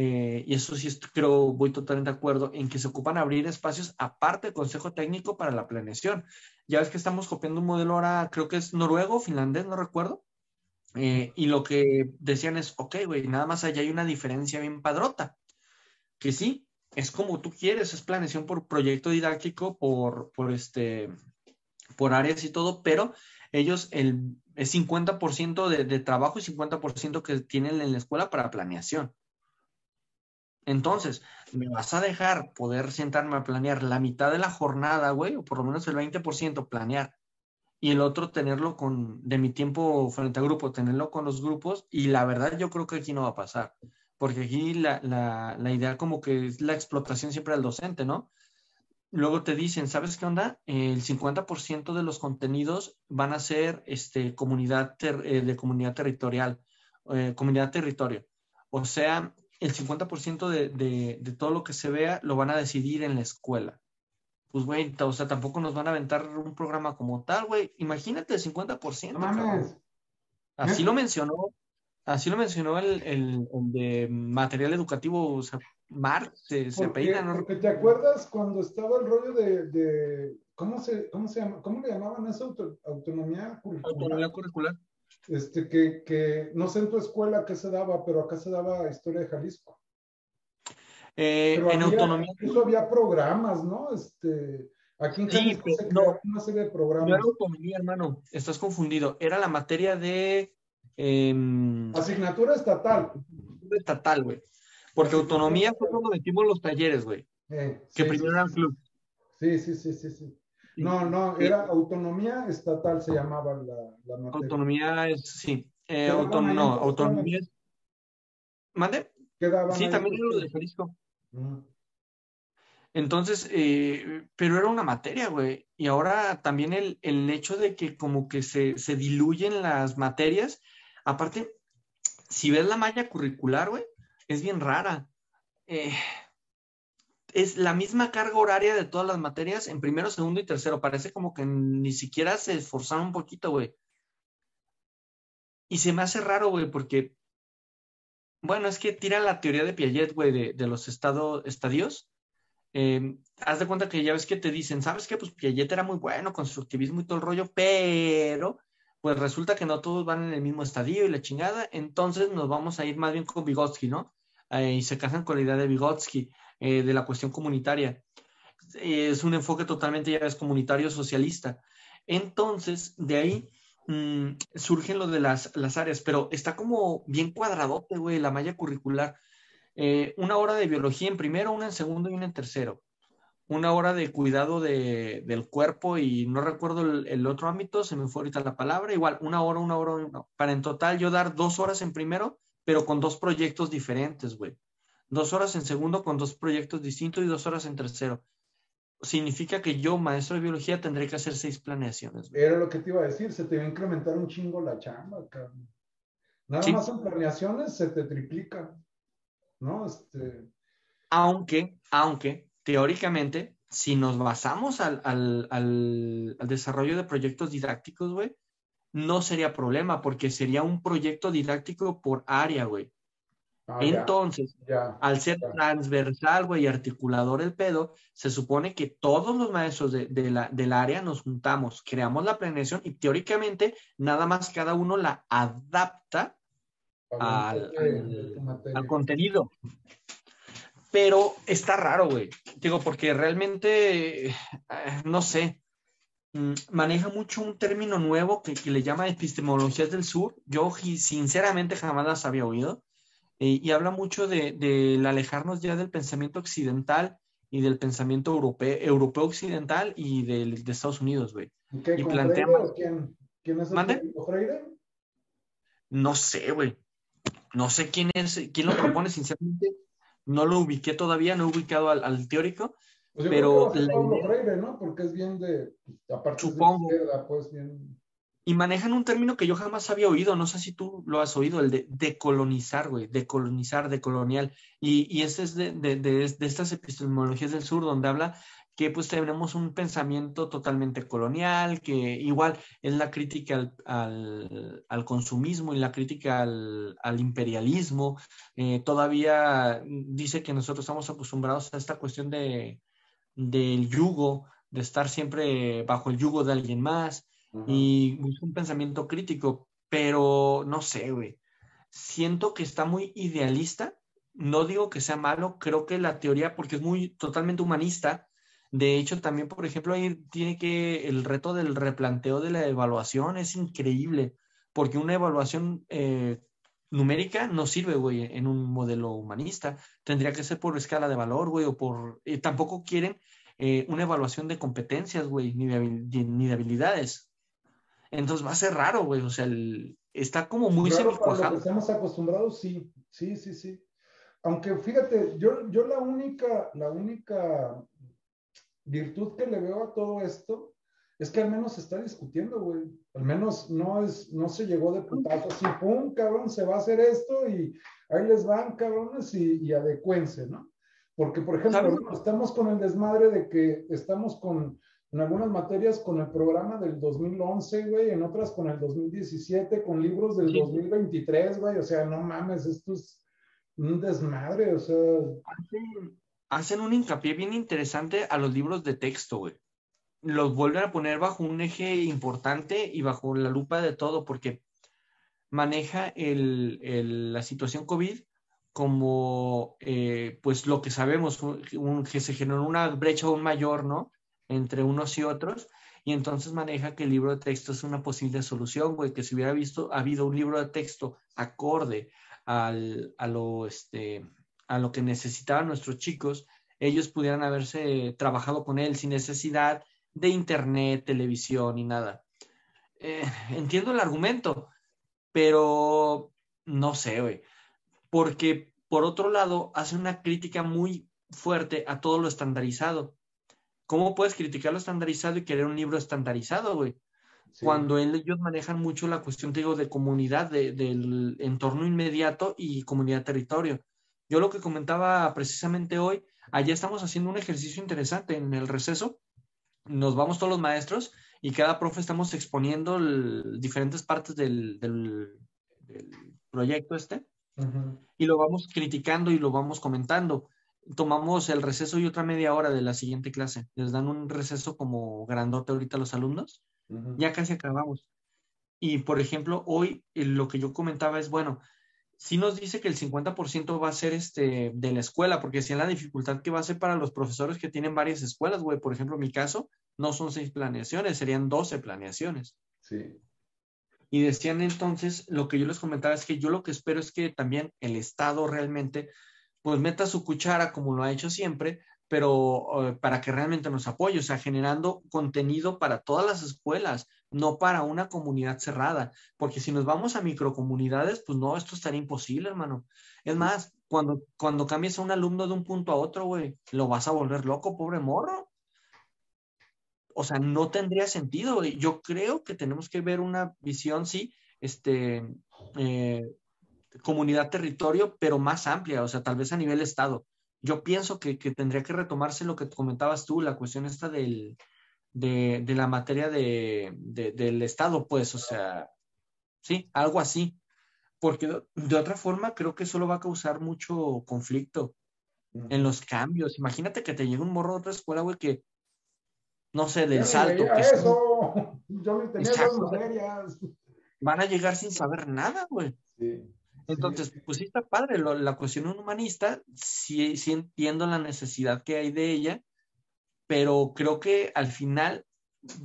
eh, y eso sí creo, voy totalmente de acuerdo, en que se ocupan abrir espacios aparte del Consejo Técnico para la planeación. Ya ves que estamos copiando un modelo ahora, creo que es noruego, finlandés, no recuerdo. Eh, y lo que decían es, ok, güey, nada más allá hay una diferencia bien padrota. Que sí, es como tú quieres, es planeación por proyecto didáctico, por, por, este, por áreas y todo, pero ellos el, es 50% de, de trabajo y 50% que tienen en la escuela para planeación. Entonces, me vas a dejar poder sentarme a planear la mitad de la jornada, güey, o por lo menos el 20% planear, y el otro tenerlo con, de mi tiempo frente al grupo, tenerlo con los grupos, y la verdad yo creo que aquí no va a pasar porque aquí la, la, idea como que es la explotación siempre del docente, ¿no? Luego te dicen, ¿sabes qué onda? El 50% de los contenidos van a ser este, comunidad eh, de comunidad territorial, eh, comunidad territorio. O sea, el 50% de, de, de, todo lo que se vea lo van a decidir en la escuela. Pues, güey, o sea, tampoco nos van a aventar un programa como tal, güey. Imagínate el 50%. Así lo mencionó Así lo mencionó el, el, de material educativo, o sea, Mar, se, se apellida, ¿no? Porque te acuerdas cuando estaba el rollo de, de ¿cómo, se, ¿cómo se llama? ¿Cómo le llamaban eso? Autonomía curricular. Autonomía curricular. Este, que, que no sé en tu escuela qué se daba, pero acá se daba historia de Jalisco. Eh, en había, autonomía. Incluso había programas, ¿no? Este, aquí en Jalisco sí, se no, una serie de programas. No era autonomía, hermano, estás confundido. Era la materia de Em, Asignatura estatal. Estatal, güey. Porque autonomía fue cuando metimos los talleres, güey. Eh, que primero eran club. Sí, sí, sí, sí, sí. No, no, era autonomía estatal, se llamaba la, la materia. Autonomía es, sí. Eh, no, autonomía es. ¿Mande? sí, también era lo de Jalisco. Entonces, eh, pero era una materia, güey. Y ahora también el, el hecho de que como que se, se diluyen las materias Aparte, si ves la malla curricular, güey, es bien rara. Eh, es la misma carga horaria de todas las materias en primero, segundo y tercero. Parece como que ni siquiera se esforzaron un poquito, güey. Y se me hace raro, güey, porque, bueno, es que tira la teoría de Piaget, güey, de, los estadios. Em, haz de cuenta que ya ves que te dicen, ¿sabes qué? Pues Piaget era muy bueno, constructivismo y todo el rollo, pero pues resulta que no todos van en el mismo estadio y la chingada, entonces nos vamos a ir más bien con Vygotsky, ¿no? Eh, y se casan con la idea de Vygotsky, eh, de la cuestión comunitaria. es un enfoque totalmente ya es comunitario socialista. Entonces, de ahí mm, surgen lo de las, las, áreas, pero está como bien cuadradote, güey, la malla curricular. Eh, una hora de biología en primero, una en segundo y una en tercero una hora de cuidado de, del cuerpo y no recuerdo el, otro ámbito, se me fue ahorita la palabra, igual, una hora, una hora, para en total yo dar dos horas en primero, pero con dos proyectos diferentes, güey. Dos horas en segundo con dos proyectos distintos y dos horas en tercero. Significa que yo, maestro de biología, tendré que hacer seis planeaciones. Era lo que te iba a decir, se te va a incrementar un chingo la chamba, cabrón. Nada más en planeaciones se te triplica, ¿no? Este... Aunque, aunque, teóricamente, si nos basamos al, desarrollo de proyectos didácticos, güey, no sería problema, porque sería un proyecto didáctico por área, güey. Ah, Entonces, al ser transversal, güey, y articulador el pedo, se supone que todos los maestros de, la, del área nos juntamos, creamos la planeación y teóricamente nada más cada uno la adapta al, al, contenido. Pero está raro, güey. Digo, porque realmente, eh, no sé, mm, maneja mucho un término nuevo que, le llama epistemologías del sur. Yo sinceramente jamás las había oído. Y habla mucho de, alejarnos ya del pensamiento occidental y del pensamiento europeo, europeo occidental y del, de Estados Unidos, güey. y plantea quién, quién, es el Freire? No sé, güey. No sé quién es, quién lo propone, sinceramente. No lo ubiqué todavía, no he ubicado al, teórico. Pues pero Pablo Freire, ¿no? Porque es bien de, aparte supongo, pues bien y manejan un término que yo jamás había oído, no sé si tú lo has oído, el de decolonizar, güey, decolonizar, decolonial. Y, y ese es de, de, de, estas epistemologías del sur, donde habla que pues tenemos un pensamiento totalmente colonial, que igual es la crítica al, al, al consumismo y la crítica al, al imperialismo. Eh, todavía dice que nosotros estamos acostumbrados a esta cuestión de, del yugo, de estar siempre bajo el yugo de alguien más y un pensamiento crítico, pero no sé, güey. Siento que está muy idealista. No digo que sea malo, creo que la teoría, porque es muy totalmente humanista. De hecho, también, por ejemplo, ahí tiene que el reto del replanteo de la evaluación es increíble, porque una evaluación eh, numérica no sirve, güey, en un modelo humanista. Tendría que ser por escala de valor, güey, o por... Eh, tampoco quieren eh, una evaluación de competencias, güey, ni ni de habilidades. Entonces va a ser raro, güey. O sea, está como muy semicuajado. estamos acostumbrados, sí, sí, sí, sí. Aunque fíjate, yo, yo la única, la única virtud que le veo a todo esto es que al menos se está discutiendo, güey. Al menos no es, no se llegó de putazo así, pum, cabrón, se va a hacer esto y ahí les van, cabrones, y, y adecuense, ¿no? Porque, por ejemplo, estamos con el desmadre de que estamos con en algunas materias con el programa del 2011, güey, en otras con el 2017, con libros del 2023, güey, o sea, no mames, esto es un desmadre, o sea. Hacen, un hincapié bien interesante a los libros de texto, güey. Los vuelven a poner bajo un eje importante y bajo la lupa de todo, porque maneja el, la situación COVID como, eh, pues, lo que sabemos, que se generó una brecha aún mayor, ¿no? Entre unos y otros, y entonces maneja que el libro de texto es una posible solución, güey, que si hubiera visto, habido un libro de texto acorde al, a, lo, este, a lo que necesitaban nuestros chicos, ellos pudieran haberse trabajado con él sin necesidad de internet, televisión y nada. Eh, entiendo el argumento, pero no sé, güey, porque por otro lado hace una crítica muy fuerte a todo lo estandarizado. ¿Cómo puedes criticar lo estandarizado y querer un libro estandarizado, güey? Cuando ellos manejan mucho la cuestión, te digo, de comunidad, del entorno inmediato y comunidad territorio. Yo lo que comentaba precisamente hoy, allá estamos haciendo un ejercicio interesante en el receso. Nos vamos todos los maestros y cada profe estamos exponiendo diferentes partes del, proyecto este y lo vamos criticando y lo vamos comentando tomamos el receso y otra media hora de la siguiente clase. Les dan un receso como grandote ahorita a los alumnos. Ya casi acabamos. Y por ejemplo, hoy eh, lo que yo comentaba es, bueno, si nos dice que el 50% va a ser este, de la escuela, porque si la dificultad que va a ser para los profesores que tienen varias escuelas, güey, por ejemplo, en mi caso, no son seis planeaciones, serían 12 planeaciones. Sí. Y decían entonces, lo que yo les comentaba es que yo lo que espero es que también el Estado realmente pues meta su cuchara como lo ha hecho siempre, pero eh, para que realmente nos apoye, o sea, generando contenido para todas las escuelas, no para una comunidad cerrada, porque si nos vamos a microcomunidades, pues no, esto estaría imposible, hermano. Es más, cuando, cuando cambies a un alumno de un punto a otro, güey, lo vas a volver loco, pobre morro. O sea, no tendría sentido. Yo creo que tenemos que ver una visión, sí, este, eh, comunidad territorio, pero más amplia, o sea, tal vez a nivel estado. Yo pienso que, tendría que retomarse lo que comentabas tú, la cuestión esta del, de, la materia de, del estado, pues, o sea, sí, algo así. Porque de, otra forma creo que solo va a causar mucho conflicto en los cambios. Imagínate que te llegue un morro de otra escuela, güey, que no sé, del salto. Que eso. Yo tenía materias. Van a llegar sin saber nada, güey. Sí. Entonces, pues sí está padre, la cuestión humanista, sí, sí entiendo la necesidad que hay de ella, pero creo que al final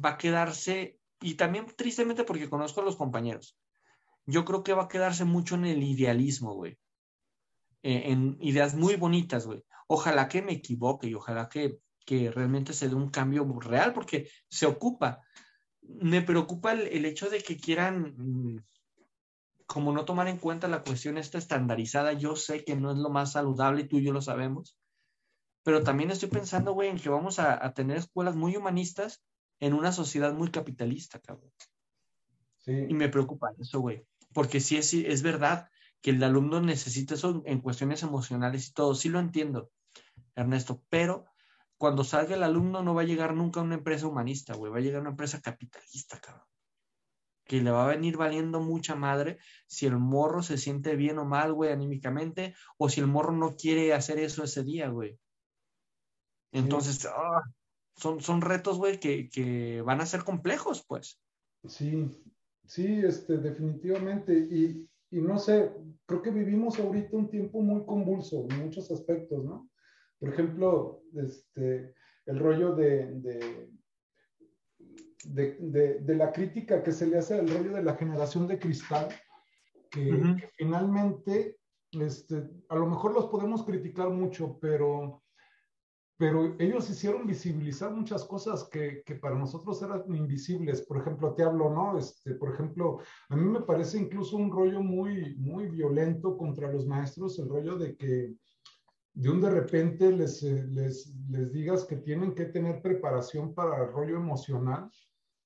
va a quedarse, y también tristemente porque conozco a los compañeros, yo creo que va a quedarse mucho en el idealismo, güey. eh, en ideas muy bonitas, güey. Ojalá que me equivoque y ojalá que, que realmente se dé un cambio real porque se ocupa. Me preocupa el, el hecho de que quieran mm, como no tomar en cuenta la cuestión esta estandarizada, yo sé que no es lo más saludable y tú y yo lo sabemos, pero también estoy pensando, güey, en que vamos a, tener escuelas muy humanistas en una sociedad muy capitalista, cabrón. Sí. Y me preocupa eso, güey, porque sí es, es verdad que el alumno necesita eso en cuestiones emocionales y todo, sí lo entiendo, Ernesto, pero cuando salga el alumno no va a llegar nunca a una empresa humanista, güey, va a llegar a una empresa capitalista, cabrón que le va a venir valiendo mucha madre si el morro se siente bien o mal, güey, anímicamente, o si el morro no quiere hacer eso ese día, güey. Entonces, ah, son, son retos, güey, que, que, van a ser complejos, pues. Sí, sí, este, definitivamente. Y, y no sé, creo que vivimos ahorita un tiempo muy convulso en muchos aspectos, ¿no? Por ejemplo, este, el rollo de de, de, la crítica que se le hace al rollo de la generación de cristal, que, finalmente, este, a lo mejor los podemos criticar mucho, pero, pero ellos hicieron visibilizar muchas cosas que, que, para nosotros eran invisibles. Por ejemplo, te hablo, ¿no? Este, por ejemplo, a mí me parece incluso un rollo muy, muy violento contra los maestros, el rollo de que de un de repente les, les, les digas que tienen que tener preparación para el rollo emocional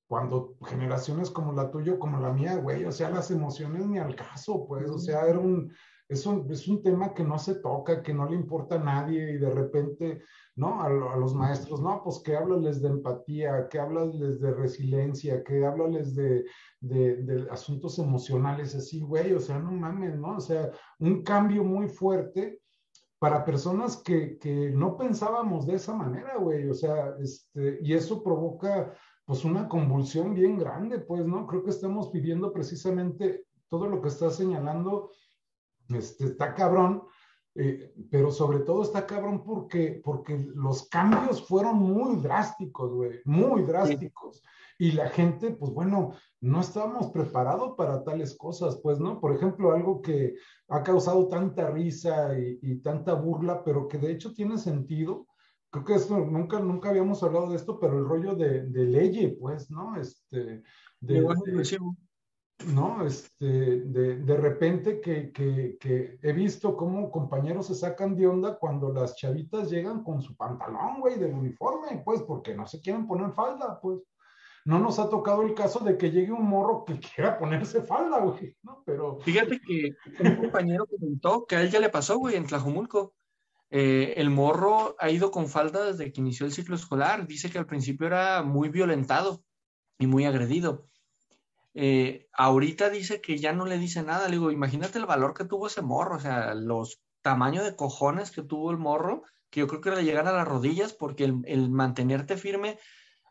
cuando generaciones como la tuya, como la mía, güey, o sea, las emociones ni al caso, pues, o sea, era un, es un, es un tema que no se toca, que no le importa a nadie y de repente, ¿no? A, los maestros, no, pues que háblales de empatía, que háblales de resiliencia, que háblales de, de, de asuntos emocionales, así, güey, o sea, no mames, ¿no? O sea, un cambio muy fuerte para personas que, que no pensábamos de esa manera, güey, o sea, este, y eso provoca pues una convulsión bien grande, pues, ¿no? Creo que estamos viviendo precisamente todo lo que está señalando, este, está cabrón, eh, pero sobre todo está cabrón porque, porque los cambios fueron muy drásticos, güey, muy drásticos. Y la gente, pues bueno, no estábamos preparados para tales cosas, pues, ¿no? Por ejemplo, algo que ha causado tanta risa y, y tanta burla, pero que de hecho tiene sentido, creo que esto, nunca, nunca habíamos hablado de esto, pero el rollo de, de ley, pues, ¿no? Este, de, ¿no? Este, de, de repente que, que, que, he visto cómo compañeros se sacan de onda cuando las chavitas llegan con su pantalón, güey, del uniforme, pues, porque no se quieren poner falda, pues. No nos ha tocado el caso de que llegue un morro que quiera ponerse falda, güey, ¿no? Pero... Fíjate que un compañero comentó que a él ya le pasó, güey, en Tlajumulco eh, el morro ha ido con falda desde que inició el ciclo escolar. Dice que al principio era muy violentado y muy agredido. Eh, ahorita dice que ya no le dice nada. Le digo, imagínate el valor que tuvo ese morro, o sea, los tamaños de cojones que tuvo el morro, que yo creo que le llegan a las rodillas porque el, mantenerte firme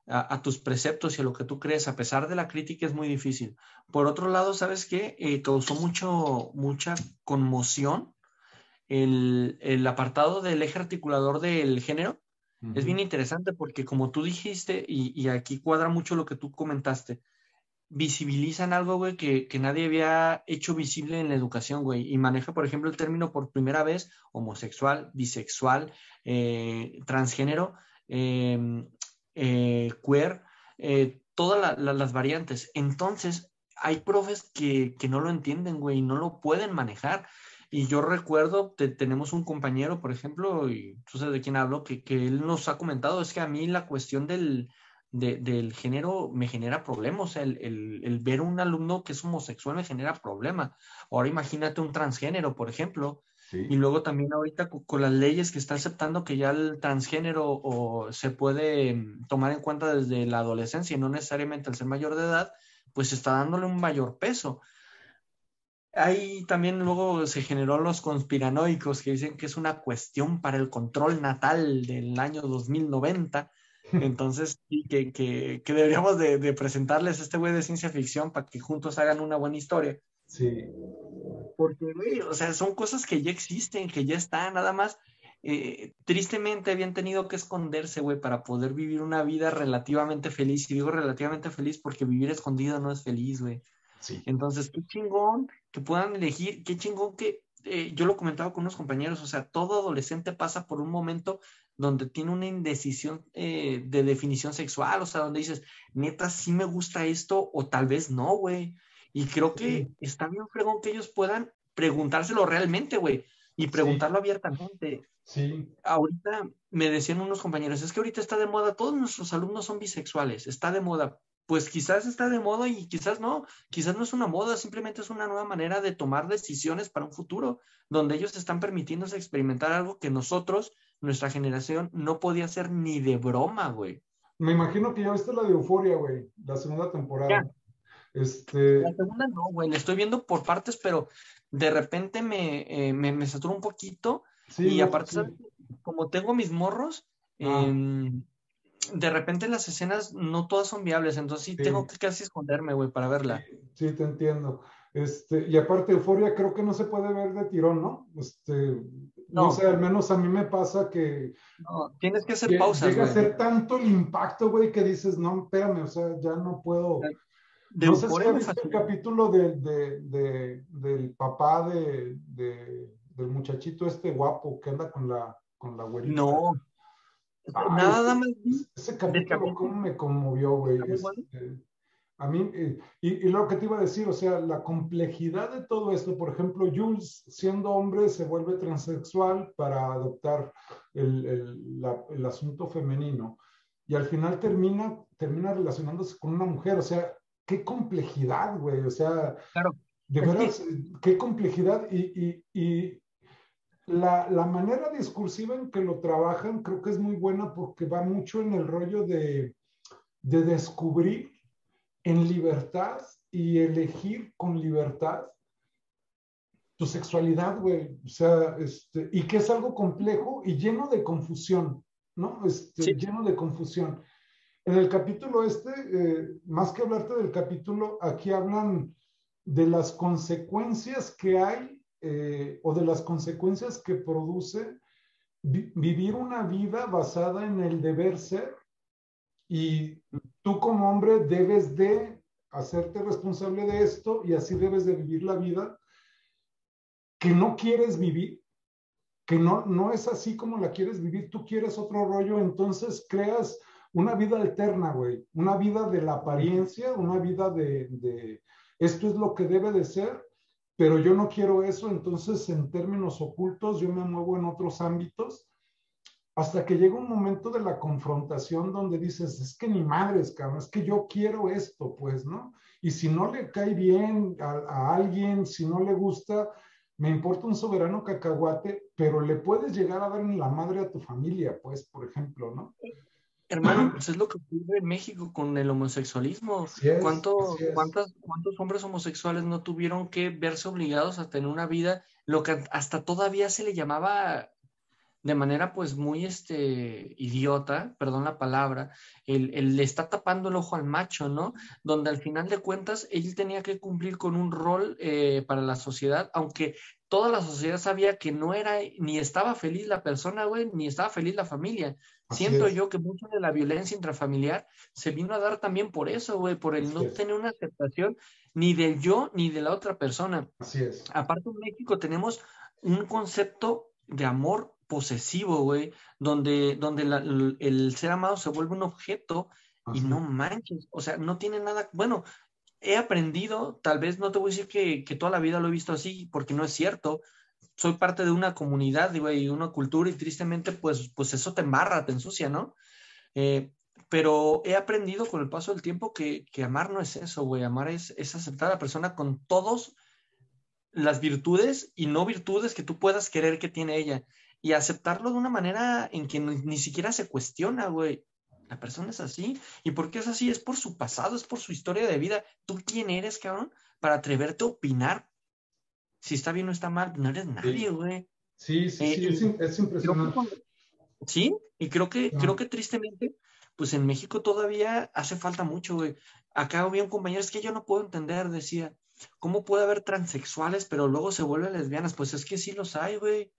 a, tus preceptos y a lo que tú crees, a pesar de la crítica, es muy difícil. Por otro lado, ¿sabes qué? Eh, causó mucho, mucha conmoción el, apartado del eje articulador del género es bien interesante porque como tú dijiste, y, aquí cuadra mucho lo que tú comentaste, visibilizan algo, güey, que, nadie había hecho visible en la educación, güey, y maneja, por ejemplo, el término por primera vez homosexual, bisexual, eh, transgénero, em, eh, queer, eh, todas las variantes. Entonces, hay profes que, que no lo entienden, güey, y no lo pueden manejar. Y yo recuerdo, tenemos un compañero, por ejemplo, y tú sabes de quién hablo, que, que él nos ha comentado, es que a mí la cuestión del, del género me genera problemas, o sea, el, el, el, ver un alumno que es homosexual me genera problema. Ahora imagínate un transgénero, por ejemplo, y luego también ahorita con, las leyes que está aceptando que ya el transgénero o se puede mm, tomar en cuenta desde la adolescencia y no necesariamente al ser mayor de edad, pues está dándole un mayor peso. Ahí también luego se generó los conspiranoicos que dicen que es una cuestión para el control natal del año 2090. Entonces, que, que, que deberíamos de, de, presentarles a este güey de ciencia ficción para que juntos hagan una buena historia. Sí. Porque, güey, o sea, son cosas que ya existen, que ya están, nada más. Eh, tristemente habían tenido que esconderse, güey, para poder vivir una vida relativamente feliz. Y digo relativamente feliz porque vivir escondido no es feliz, güey. Entonces, qué chingón que puedan elegir, qué chingón que eh, yo lo comentaba con unos compañeros, o sea, todo adolescente pasa por un momento donde tiene una indecisión eh, de definición sexual, o sea, donde dices, neta, sí me gusta esto o tal vez no, güey. Y creo que está bien fregón que ellos puedan preguntárselo realmente, güey, y preguntarlo abiertamente. Sí. Ahorita me decían unos compañeros, es que ahorita está de moda, todos nuestros alumnos son bisexuales, está de moda. Pues quizás está de moda y quizás no, quizás no es una moda, simplemente es una nueva manera de tomar decisiones para un futuro, donde ellos están permitiéndose experimentar algo que nosotros, nuestra generación, no podía hacer ni de broma, güey. Me imagino que ya viste la de Euforia, güey, la segunda temporada. Este... La segunda no, güey, la estoy viendo por partes, pero de repente me, eh, me, me satura un poquito y aparte, como tengo mis morros, ah. em, de repente las escenas no todas son viables, entonces sí, tengo que casi esconderme, güey, para verla. Sí, te entiendo. Este, y aparte, Euforia creo que no se puede ver de tirón, ¿no? Este, no. sé, al menos a mí me pasa que... No, tienes que hacer pausas, Llega a ser tanto el impacto, güey, que dices, no, espérame, o sea, ya no puedo... no sé si has visto el capítulo de, del papá de, del muchachito este guapo que anda con la, con la güerita. No, Nada más. Ese capítulo, ¿cómo me conmovió, güey? Este, a mí, eh, y, lo que te iba a decir, o sea, la complejidad de todo esto, por ejemplo, Jules, siendo hombre, se vuelve transexual para adoptar el, el, asunto femenino y al final termina, termina relacionándose con una mujer, o sea, qué complejidad, güey, o sea, claro. de veras, qué complejidad y, y la, la, manera discursiva en que lo trabajan creo que es muy buena porque va mucho en el rollo de, de descubrir en libertad y elegir con libertad tu sexualidad, güey. O sea, este, y que es algo complejo y lleno de confusión, ¿no? Este, Lleno de confusión. En el capítulo este, eh, más que hablarte del capítulo, aquí hablan de las consecuencias que hay eh, o de las consecuencias que produce vivir una vida basada en el deber ser. Y tú como hombre debes de hacerte responsable de esto y así debes de vivir la vida que no quieres vivir, que no, no es así como la quieres vivir, tú quieres otro rollo, entonces creas una vida alterna, güey, una vida de la apariencia, una vida de, de esto es lo que debe de ser pero yo no quiero eso, entonces en términos ocultos yo me muevo en otros ámbitos hasta que llega un momento de la confrontación donde dices, es que ni madres, cabrón, es que yo quiero esto, pues, ¿no? Y si no le cae bien a, a alguien, si no le gusta, me importa un soberano cacahuate, pero le puedes llegar a dar en la madre a tu familia, pues, por ejemplo, ¿no? Hermano, pues es lo que ocurre en México con el homosexualismo. ¿Cuántos hombres homosexuales no tuvieron que verse obligados a tener una vida, lo que hasta todavía se le llamaba de manera pues muy este, idiota, perdón la palabra, el, le está tapando el ojo al macho, ¿no? Donde al final de cuentas él tenía que cumplir con un rol eh, para la sociedad, aunque toda la sociedad sabía que no era, ni estaba feliz la persona, güey, ni estaba feliz la familia. Siento yo que mucho de la violencia intrafamiliar se vino a dar también por eso, güey, por el no tener una aceptación ni del yo ni de la otra persona. Así es. Aparte en México tenemos un concepto de amor posesivo, güey, donde, donde el ser amado se vuelve un objeto y no manches, o sea, no tiene nada, bueno, he aprendido, tal vez no te voy a decir que, que, toda la vida lo he visto así, porque no es cierto. Soy parte de una comunidad y una cultura y tristemente pues, pues eso te embarra, te ensucia, ¿no? Eh, pero he aprendido con el paso del tiempo que, que amar no es eso, güey. Amar es, es, aceptar a la persona con todas las virtudes y no virtudes que tú puedas querer que tiene ella. Y aceptarlo de una manera en que ni, ni siquiera se cuestiona, güey. La persona es así. ¿Y por qué es así? Es por su pasado, es por su historia de vida. ¿Tú quién eres, cabrón? Para atreverte a opinar si está bien o está mal. No eres nadie, güey. Sí, sí, sí, eh, es, impresionante. sí, y creo que, creo que tristemente, pues en México todavía hace falta mucho, güey. Acá había un compañero, es que yo no puedo entender, decía, ¿cómo puede haber transexuales, pero luego se vuelven lesbianas? Pues es que sí los hay, güey.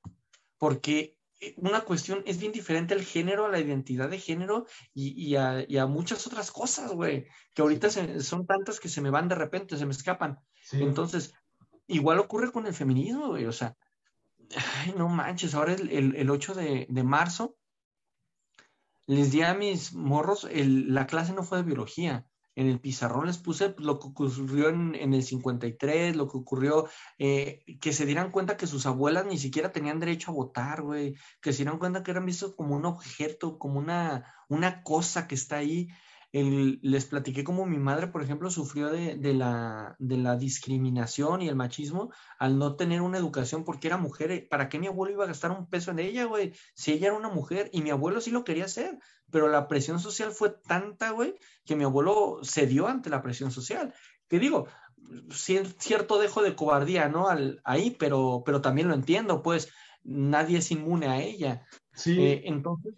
Porque eh, una cuestión, es bien diferente el género, a la identidad de género y, a, muchas otras cosas, güey, que ahorita son tantas que se me van de repente, se me escapan. Entonces, igual ocurre con el feminismo, güey, o sea, ay, no manches, ahora el, el, 8 de, marzo les di a mis morros, el, la clase no fue de biología, en el pizarrón les puse lo que ocurrió en, en el 53, lo que ocurrió, eh, que se dieran cuenta que sus abuelas ni siquiera tenían derecho a votar, güey, que se dieran cuenta que eran vistos como un objeto, como una, una cosa que está ahí. El, les platiqué cómo mi madre, por ejemplo, sufrió de, de, la, de la discriminación y el machismo al no tener una educación porque era mujer. ¿Para qué mi abuelo iba a gastar un peso en ella, güey? Si ella era una mujer y mi abuelo sí lo quería hacer, pero la presión social fue tanta, güey, que mi abuelo cedió ante la presión social. Que digo, cierto dejo de cobardía, ¿no? Al, ahí, pero, pero también lo entiendo, pues nadie es inmune a ella. Sí. Eh, entonces,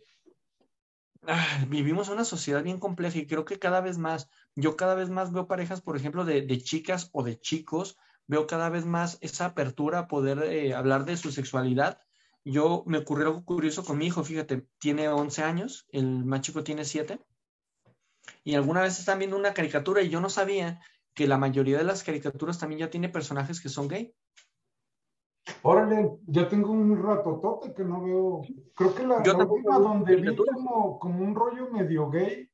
ah, vivimos una sociedad bien compleja y creo que cada vez más, yo cada vez más veo parejas, por ejemplo, de, de chicas o de chicos, veo cada vez más esa apertura a poder eh, hablar de su sexualidad yo me ocurrió algo curioso con mi hijo, fíjate, tiene 11 años, el más chico tiene 7, y alguna vez están viendo una caricatura y yo no sabía que la mayoría de las caricaturas también ya tiene personajes que son gay. Órale, ya tengo un ratotote que no veo. Creo que la, última donde vi como, como, un rollo medio gay,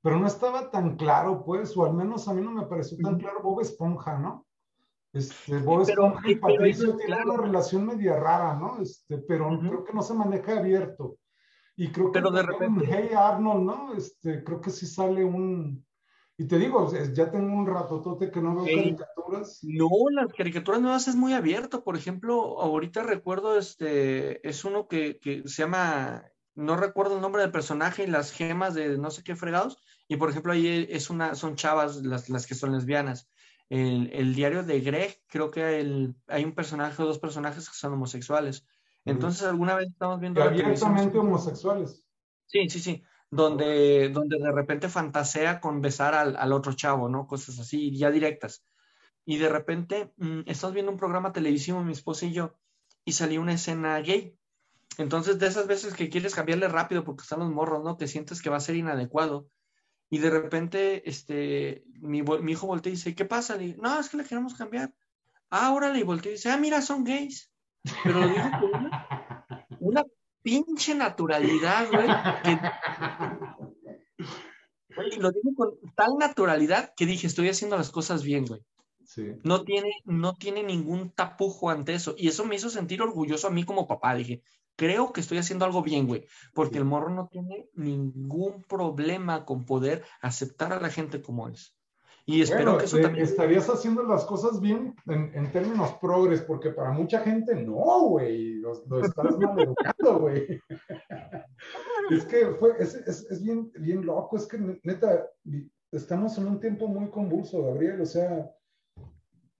pero no estaba tan claro, pues, o al menos a mí no me pareció tan claro Bob Esponja, ¿no? Este, Bob Esponja y Patricio tienen una relación media rara, ¿no? Este, pero creo que no se maneja abierto. Y creo que pero de repente... Hey Arnold, ¿no? Este, creo que sí sale un... Y te digo, ya tengo un ratotote que no veo caricaturas. No, las caricaturas nuevas es muy abierto. Por ejemplo, ahorita recuerdo, este, es uno que, que se llama, no recuerdo el nombre del personaje y las gemas de no sé qué fregados. Y por ejemplo, ahí es una, son chavas las, las que son lesbianas el, diario de Greg, creo que el, hay un personaje o dos personajes que son homosexuales. Entonces, alguna vez estamos viendo... Abiertamente homosexuales. Sí, sí, sí. Donde, donde de repente fantasea con besar al, al, otro chavo, ¿no? Cosas así, ya directas. Y de repente mm, estamos viendo un programa televisivo, mi esposa y yo, y salió una escena gay. Entonces, de esas veces que quieres cambiarle rápido porque están los morros, ¿no? Que sientes que va a ser inadecuado y de repente, este, mi, hijo voltea y dice, ¿qué pasa? Le digo, no, es que le queremos cambiar. Ah, órale, y voltea y dice, ah, mira, son gays. Pero lo dijo con una, pinche naturalidad, güey. lo dijo con tal naturalidad que dije, estoy haciendo las cosas bien, güey. Sí. No, tiene, no tiene ningún tapujo ante eso. Y eso me hizo sentir orgulloso a mí como papá. Dije, creo que estoy haciendo algo bien, güey, porque el morro no tiene ningún problema con poder aceptar a la gente como es. Y espero que eso eh, también... Estarías haciendo las cosas bien en, términos progres, porque para mucha gente no, güey, lo, estás mal educando, güey. es que fue, es, es, es, bien, bien loco, es que neta, estamos en un tiempo muy convulso, Gabriel, o sea,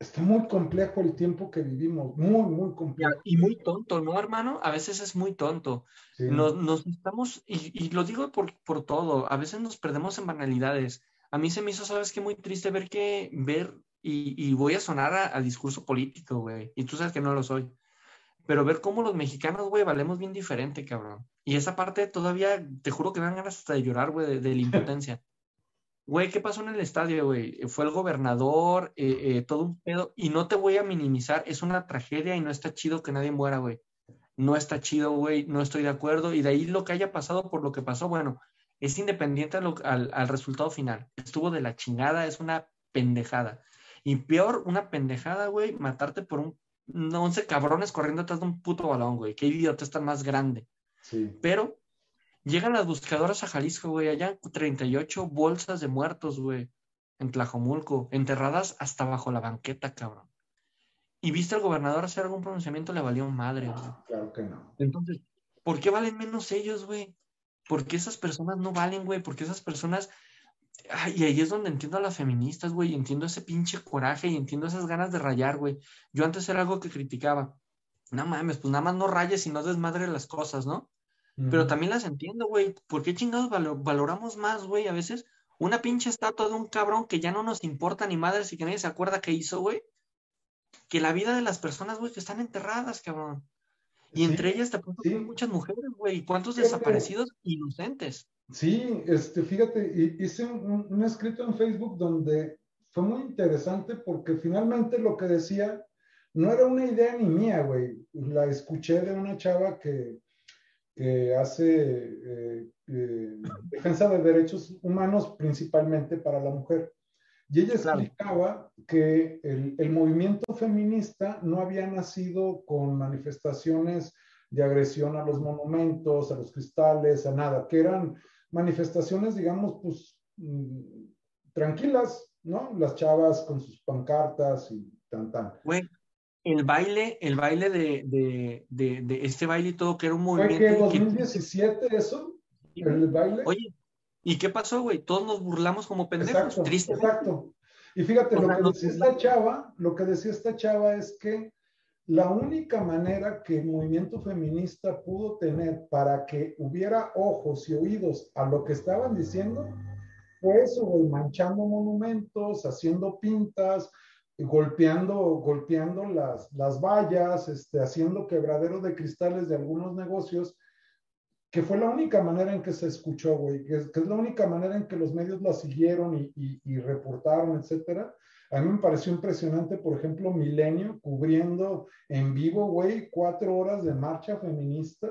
está muy complejo el tiempo que vivimos, muy, muy complejo. Y muy tonto, ¿no, hermano? A veces es muy tonto. Nos, estamos, y, lo digo por, por, todo, a veces nos perdemos en banalidades. A mí se me hizo, ¿sabes qué? Muy triste ver que, ver, y, voy a sonar a, discurso político, güey, y tú sabes que no lo soy, pero ver cómo los mexicanos, güey, valemos bien diferente, cabrón. Y esa parte todavía, te juro que me dan ganas hasta de llorar, güey, de la impotencia. Güey, ¿qué pasó en el estadio, güey? Fue el gobernador, eh, eh, todo un pedo. Y no te voy a minimizar, es una tragedia y no está chido que nadie muera, güey. No está chido, güey, no estoy de acuerdo. Y de ahí lo que haya pasado por lo que pasó, bueno, es independiente al, resultado final. Estuvo de la chingada, es una pendejada. Y peor, una pendejada, güey, matarte por un 11 cabrones corriendo atrás de un puto balón, güey. Qué idiota está más grande. Sí. Pero Llegan las buscadoras a Jalisco, güey, allá 38 bolsas de muertos, güey, en Tlajomulco, enterradas hasta bajo la banqueta, cabrón. Y viste al gobernador hacer algún pronunciamiento, le valió madre, güey. Claro que no. Entonces, ¿por qué valen menos ellos, güey? ¿Por qué esas personas no valen, güey? ¿Por qué esas personas... y ahí es donde entiendo a las feministas, güey, entiendo ese pinche coraje y entiendo esas ganas de rayar, güey. Yo antes era algo que criticaba. No mames, pues nada más no rayes y no desmadre las cosas, ¿no? Pero también las entiendo, güey. ¿Por qué chingados valoramos más, güey? A veces una pinche estatua de un cabrón que ya no nos importa ni madres y que nadie se acuerda qué hizo, güey. Que la vida de las personas, güey, que están enterradas, cabrón. Y entre ellas te sí. muchas mujeres, güey. ¿Y cuántos desaparecidos inocentes? Sí, este, fíjate, hice un, un, escrito en Facebook donde fue muy interesante porque finalmente lo que decía no era una idea ni mía, güey. La escuché de una chava que, hace eh, eh, defensa de derechos humanos principalmente para la mujer. Y ella explicaba que el, el, movimiento feminista no había nacido con manifestaciones de agresión a los monumentos, a los cristales, a nada, que eran manifestaciones, digamos, pues mm, tranquilas, ¿no? Las chavas con sus pancartas y tan, tan. Güey, el baile, el baile de, de, de, de, este baile y todo, que era un movimiento. ¿Fue que 2017 eso? ¿El baile? Oye, ¿y qué pasó, güey? Todos nos burlamos como pendejos, exacto, Exacto. Y fíjate, lo que decía esta chava, lo que decía esta chava es que la única manera que el movimiento feminista pudo tener para que hubiera ojos y oídos a lo que estaban diciendo fue eso, güey, manchando monumentos, haciendo pintas, golpeando, golpeando las, las vallas, este, haciendo quebradero de cristales de algunos negocios, que fue la única manera en que se escuchó, güey, que, es la única manera en que los medios la siguieron y, y, y reportaron, etcétera. A mí me pareció impresionante, por ejemplo, Milenio cubriendo en vivo, güey, cuatro horas de marcha feminista.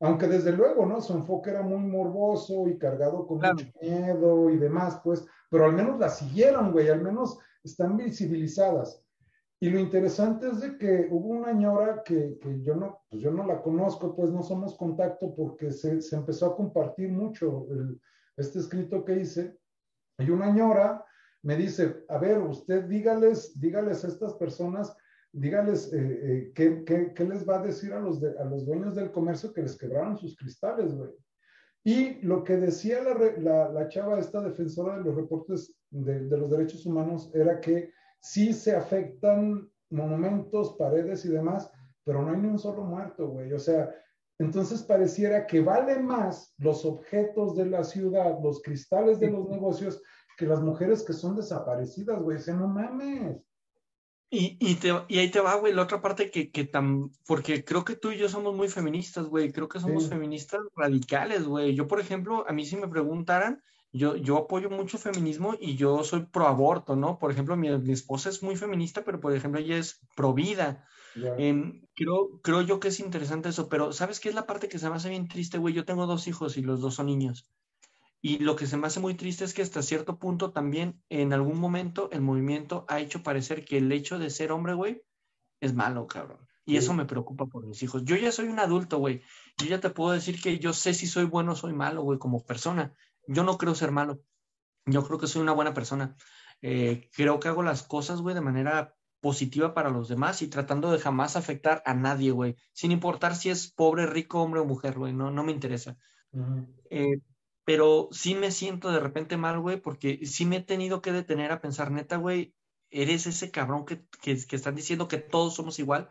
Aunque desde luego, ¿no? Su enfoque era muy morboso y cargado con mucho miedo y demás, pues, pero al menos la siguieron, güey, al menos están visibilizadas. Y lo interesante es de que hubo una ñora que, que yo, no, pues yo no la conozco, pues no somos contacto porque se, se empezó a compartir mucho el, este escrito que hice. Y una ñora me dice, a ver, usted dígales, dígales a estas personas, dígales eh, eh, ¿qué, qué, qué, les va a decir a los, a los dueños del comercio que les quebraron sus cristales, güey. Y lo que decía la, la, la, chava, esta defensora de los reportes de, de, los derechos humanos, era que sí se afectan monumentos, paredes y demás, pero no hay ni un solo muerto, güey. O sea, entonces pareciera que vale más los objetos de la ciudad, los cristales de los negocios, que las mujeres que son desaparecidas, güey, se no mames. Y, y, te, y ahí te va, güey, la otra parte que, que tan, porque creo que tú y yo somos muy feministas, güey, creo que somos feministas radicales, güey. Yo, por ejemplo, a mí si me preguntaran, yo, yo apoyo mucho feminismo y yo soy pro aborto, ¿no? Por ejemplo, mi, mi esposa es muy feminista, pero por ejemplo ella es pro vida. Eh, creo, creo yo que es interesante eso, pero ¿sabes qué es la parte que se me hace bien triste, güey? Yo tengo dos hijos y los dos son niños. Y lo que se me hace muy triste es que hasta cierto punto también en algún momento el movimiento ha hecho parecer que el hecho de ser hombre, güey, es malo, cabrón. Y eso me preocupa por mis hijos. Yo ya soy un adulto, güey. Yo ya te puedo decir que yo sé si soy bueno o soy malo, güey, como persona. Yo no creo ser malo. Yo creo que soy una buena persona. Eh, creo que hago las cosas, güey, de manera positiva para los demás y tratando de jamás afectar a nadie, güey. Sin importar si es pobre, rico, hombre o mujer, güey. No, no me interesa. eh, pero sí me siento de repente mal, güey, porque sí me he tenido que detener a pensar, neta, güey, eres ese cabrón que, que, que están diciendo que todos somos igual.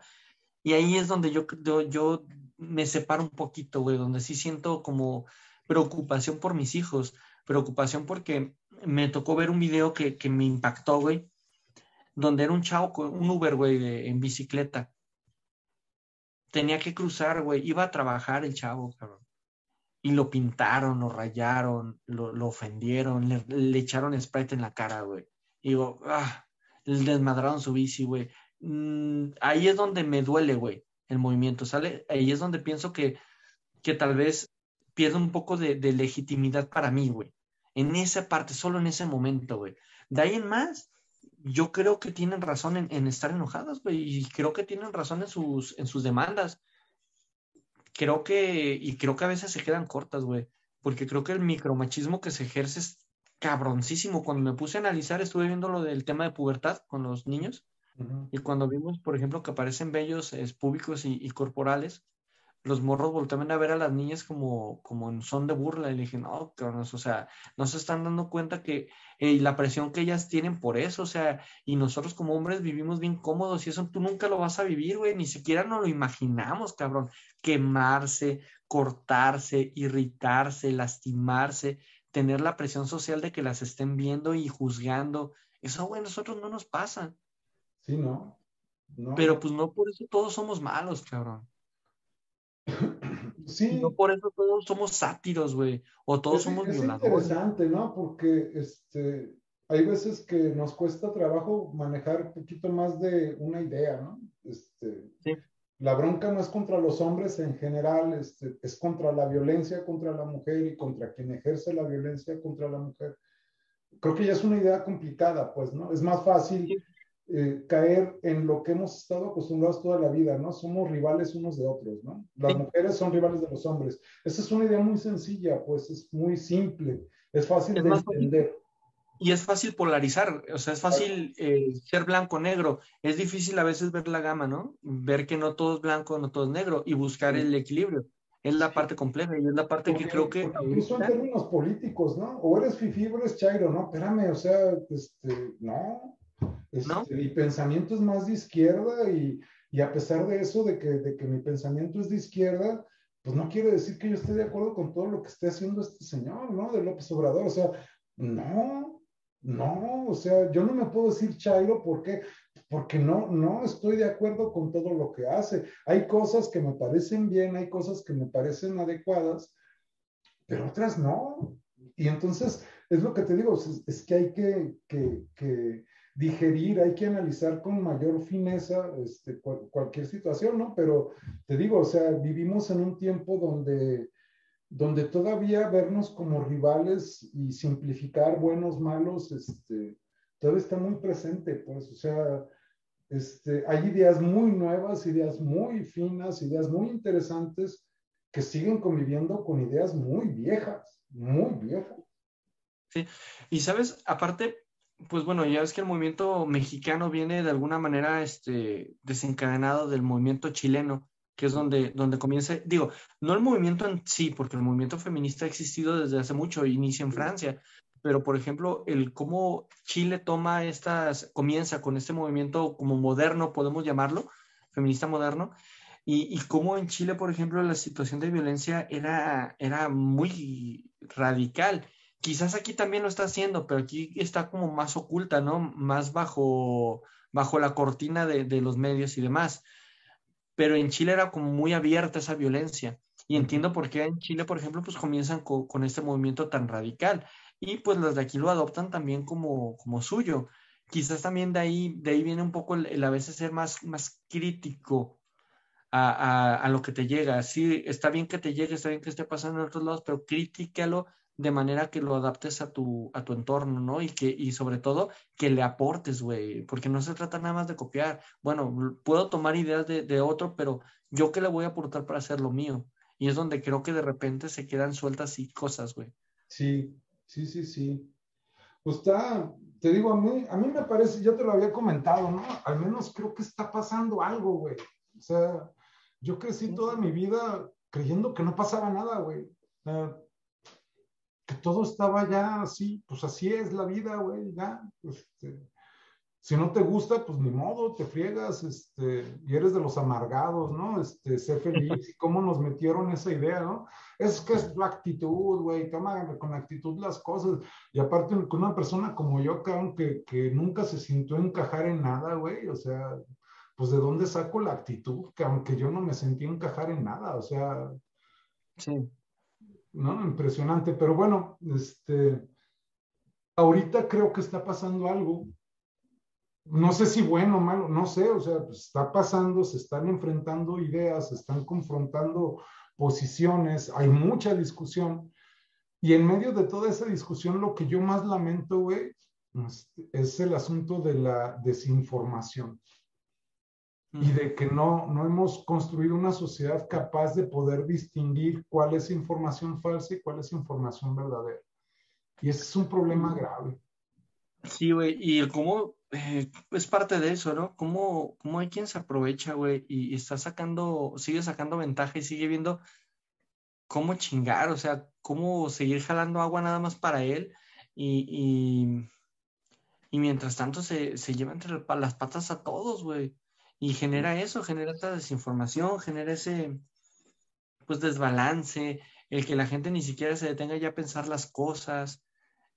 Y ahí es donde yo, yo, yo me separo un poquito, güey, donde sí siento como preocupación por mis hijos, preocupación porque me tocó ver un video que, que me impactó, güey, donde era un chavo, un Uber, güey, en bicicleta. Tenía que cruzar, güey, iba a trabajar el chavo, cabrón y lo pintaron, lo rayaron, lo, lo ofendieron, le, le, echaron Sprite en la cara, güey. Y digo, ah, le desmadraron su bici, güey. Mm, ahí es donde me duele, güey, el movimiento, ¿sale? Ahí es donde pienso que, que tal vez pierde un poco de, de legitimidad para mí, güey. En esa parte, solo en ese momento, güey. De ahí en más, yo creo que tienen razón en, en estar enojados, güey, y creo que tienen razón en sus, en sus demandas creo que, y creo que a veces se quedan cortas, güey, porque creo que el micromachismo que se ejerce es cabroncísimo. Cuando me puse a analizar, estuve viendo lo del tema de pubertad con los niños, uh -huh. y cuando vimos, por ejemplo, que aparecen bellos es, públicos y, y, corporales, los morros voltaban a ver a las niñas como, como en son de burla, y le dije, no, cabrones, o sea, no se están dando cuenta que eh, la presión que ellas tienen por eso, o sea, y nosotros como hombres vivimos bien cómodos, y eso tú nunca lo vas a vivir, güey, ni siquiera nos lo imaginamos, cabrón quemarse, cortarse, irritarse, lastimarse, tener la presión social de que las estén viendo y juzgando. Eso, güey, a nosotros no nos pasa. Sí, ¿no? no. Pero pues no por eso todos somos malos, cabrón. Sí. No por eso todos somos sátiros, güey. O todos es, somos es violadores. interesante, ¿no? Porque este, hay veces que nos cuesta trabajo manejar un poquito más de una idea, ¿no? Este, sí. La bronca no es contra los hombres en general, este, es contra la violencia contra la mujer y contra quien ejerce la violencia contra la mujer. Creo que ya es una idea complicada, pues, ¿no? Es más fácil eh, caer en lo que hemos estado acostumbrados toda la vida, ¿no? Somos rivales unos de otros, ¿no? Las mujeres son rivales de los hombres. Esa es una idea muy sencilla, pues es muy simple, es fácil de entender y es fácil polarizar, o sea, es fácil eh, ser blanco-negro. Es difícil a veces ver la gama, ¿no? Ver que no todo es blanco, no todo es negro y buscar el equilibrio. Es la parte compleja y es la parte que creo que... Incluso en términos políticos, ¿no? O eres fifi o eres chairo, ¿no? Espérame, o sea, este, no. Este, ¿No? Mi pensamiento es más de izquierda y, y, a pesar de eso, de que, de que mi pensamiento es de izquierda, pues no quiere decir que yo esté de acuerdo con todo lo que esté haciendo este señor, ¿no? De López Obrador. O sea, no, no, o sea, yo no me puedo decir Chairo porque porque no, no estoy de acuerdo con todo lo que hace. Hay cosas que me parecen bien, hay cosas que me parecen adecuadas, pero otras no. Y entonces, es lo que te digo, es, que hay que, digerir, hay que analizar con mayor fineza este, cualquier situación, ¿no? Pero te digo, o sea, vivimos en un tiempo donde donde todavía vernos como rivales y simplificar buenos, malos, este, todavía está muy presente, pues, o sea, este, hay ideas muy nuevas, ideas muy finas, ideas muy interesantes que siguen conviviendo con ideas muy viejas, muy viejas. Sí, y sabes, aparte, pues bueno, ya ves que el movimiento mexicano viene de alguna manera este, desencadenado del movimiento chileno que es donde, donde comienza, digo, no el movimiento en sí, porque el movimiento feminista ha existido desde hace mucho, inicia en Francia, pero por ejemplo, el cómo Chile toma estas, comienza con este movimiento como moderno, podemos llamarlo, feminista moderno, y, y cómo en Chile, por ejemplo, la situación de violencia era, era muy radical. Quizás aquí también lo está haciendo, pero aquí está como más oculta, ¿no? Más bajo, bajo la cortina de, de los medios y demás pero en Chile era como muy abierta esa violencia. Y entiendo por qué en Chile, por ejemplo, pues comienzan con, este movimiento tan radical. Y pues los de aquí lo adoptan también como, como suyo. Quizás también de ahí, de ahí viene un poco el, a veces ser más, más crítico a, a, a, lo que te llega. Sí, está bien que te llegue, está bien que esté pasando en otros lados, pero críticalo de manera que lo adaptes a tu, a tu entorno, ¿no? Y que, y sobre todo, que le aportes, güey, porque no se trata nada más de copiar. Bueno, puedo tomar ideas de, de otro, pero yo qué le voy a aportar para hacer lo mío. Y es donde creo que de repente se quedan sueltas y cosas, güey. Sí, sí, sí, sí. Pues está, te digo, a mí, a mí me parece, ya te lo había comentado, ¿no? Al menos creo que está pasando algo, güey. O sea, yo crecí toda mi vida creyendo que no pasaba nada, güey. O sea, que todo estaba ya así, pues así es la vida, güey, ya. Este, si no te gusta, pues ni modo, te friegas, este, y eres de los amargados, ¿no? Este, sé feliz, y cómo nos metieron esa idea, ¿no? Es que es la actitud, güey, toma con actitud las cosas. Y aparte, con una persona como yo, que, que nunca se sintió encajar en nada, güey, o sea, pues de dónde saco la actitud, que aunque yo no me sentí encajar en nada, o sea. Sí. ¿No? Impresionante, pero bueno, este, ahorita creo que está pasando algo. No sé si bueno o malo, no sé, o sea, pues está pasando, se están enfrentando ideas, se están confrontando posiciones, hay mucha discusión. Y en medio de toda esa discusión, lo que yo más lamento, güey, este, es el asunto de la desinformación y de que no, no hemos construido una sociedad capaz de poder distinguir cuál es información falsa y cuál es información verdadera. Y ese es un problema grave. Sí, güey, y cómo eh, es parte de eso, ¿no? Cómo, cómo hay quien se aprovecha, güey, y, está sacando, sigue sacando ventaja y sigue viendo cómo chingar, o sea, cómo seguir jalando agua nada más para él y, y, y mientras tanto se, se lleva entre las patas a todos, güey. Y genera eso, genera esta desinformación, genera ese pues desbalance, el que la gente ni siquiera se detenga ya a pensar las cosas.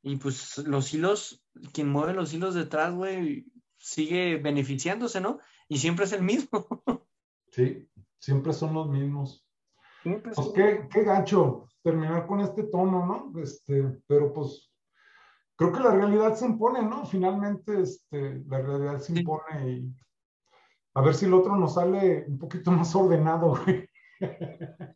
Y pues los hilos, quien mueve los hilos detrás, güey, sigue beneficiándose, ¿no? Y siempre es el mismo. Sí, siempre son los mismos. Pues qué, qué gancho terminar con este tono, ¿no? Este, pero pues creo que la realidad se impone, ¿no? Finalmente, este, la realidad se impone y a ver si el otro nos sale un poquito más ordenado.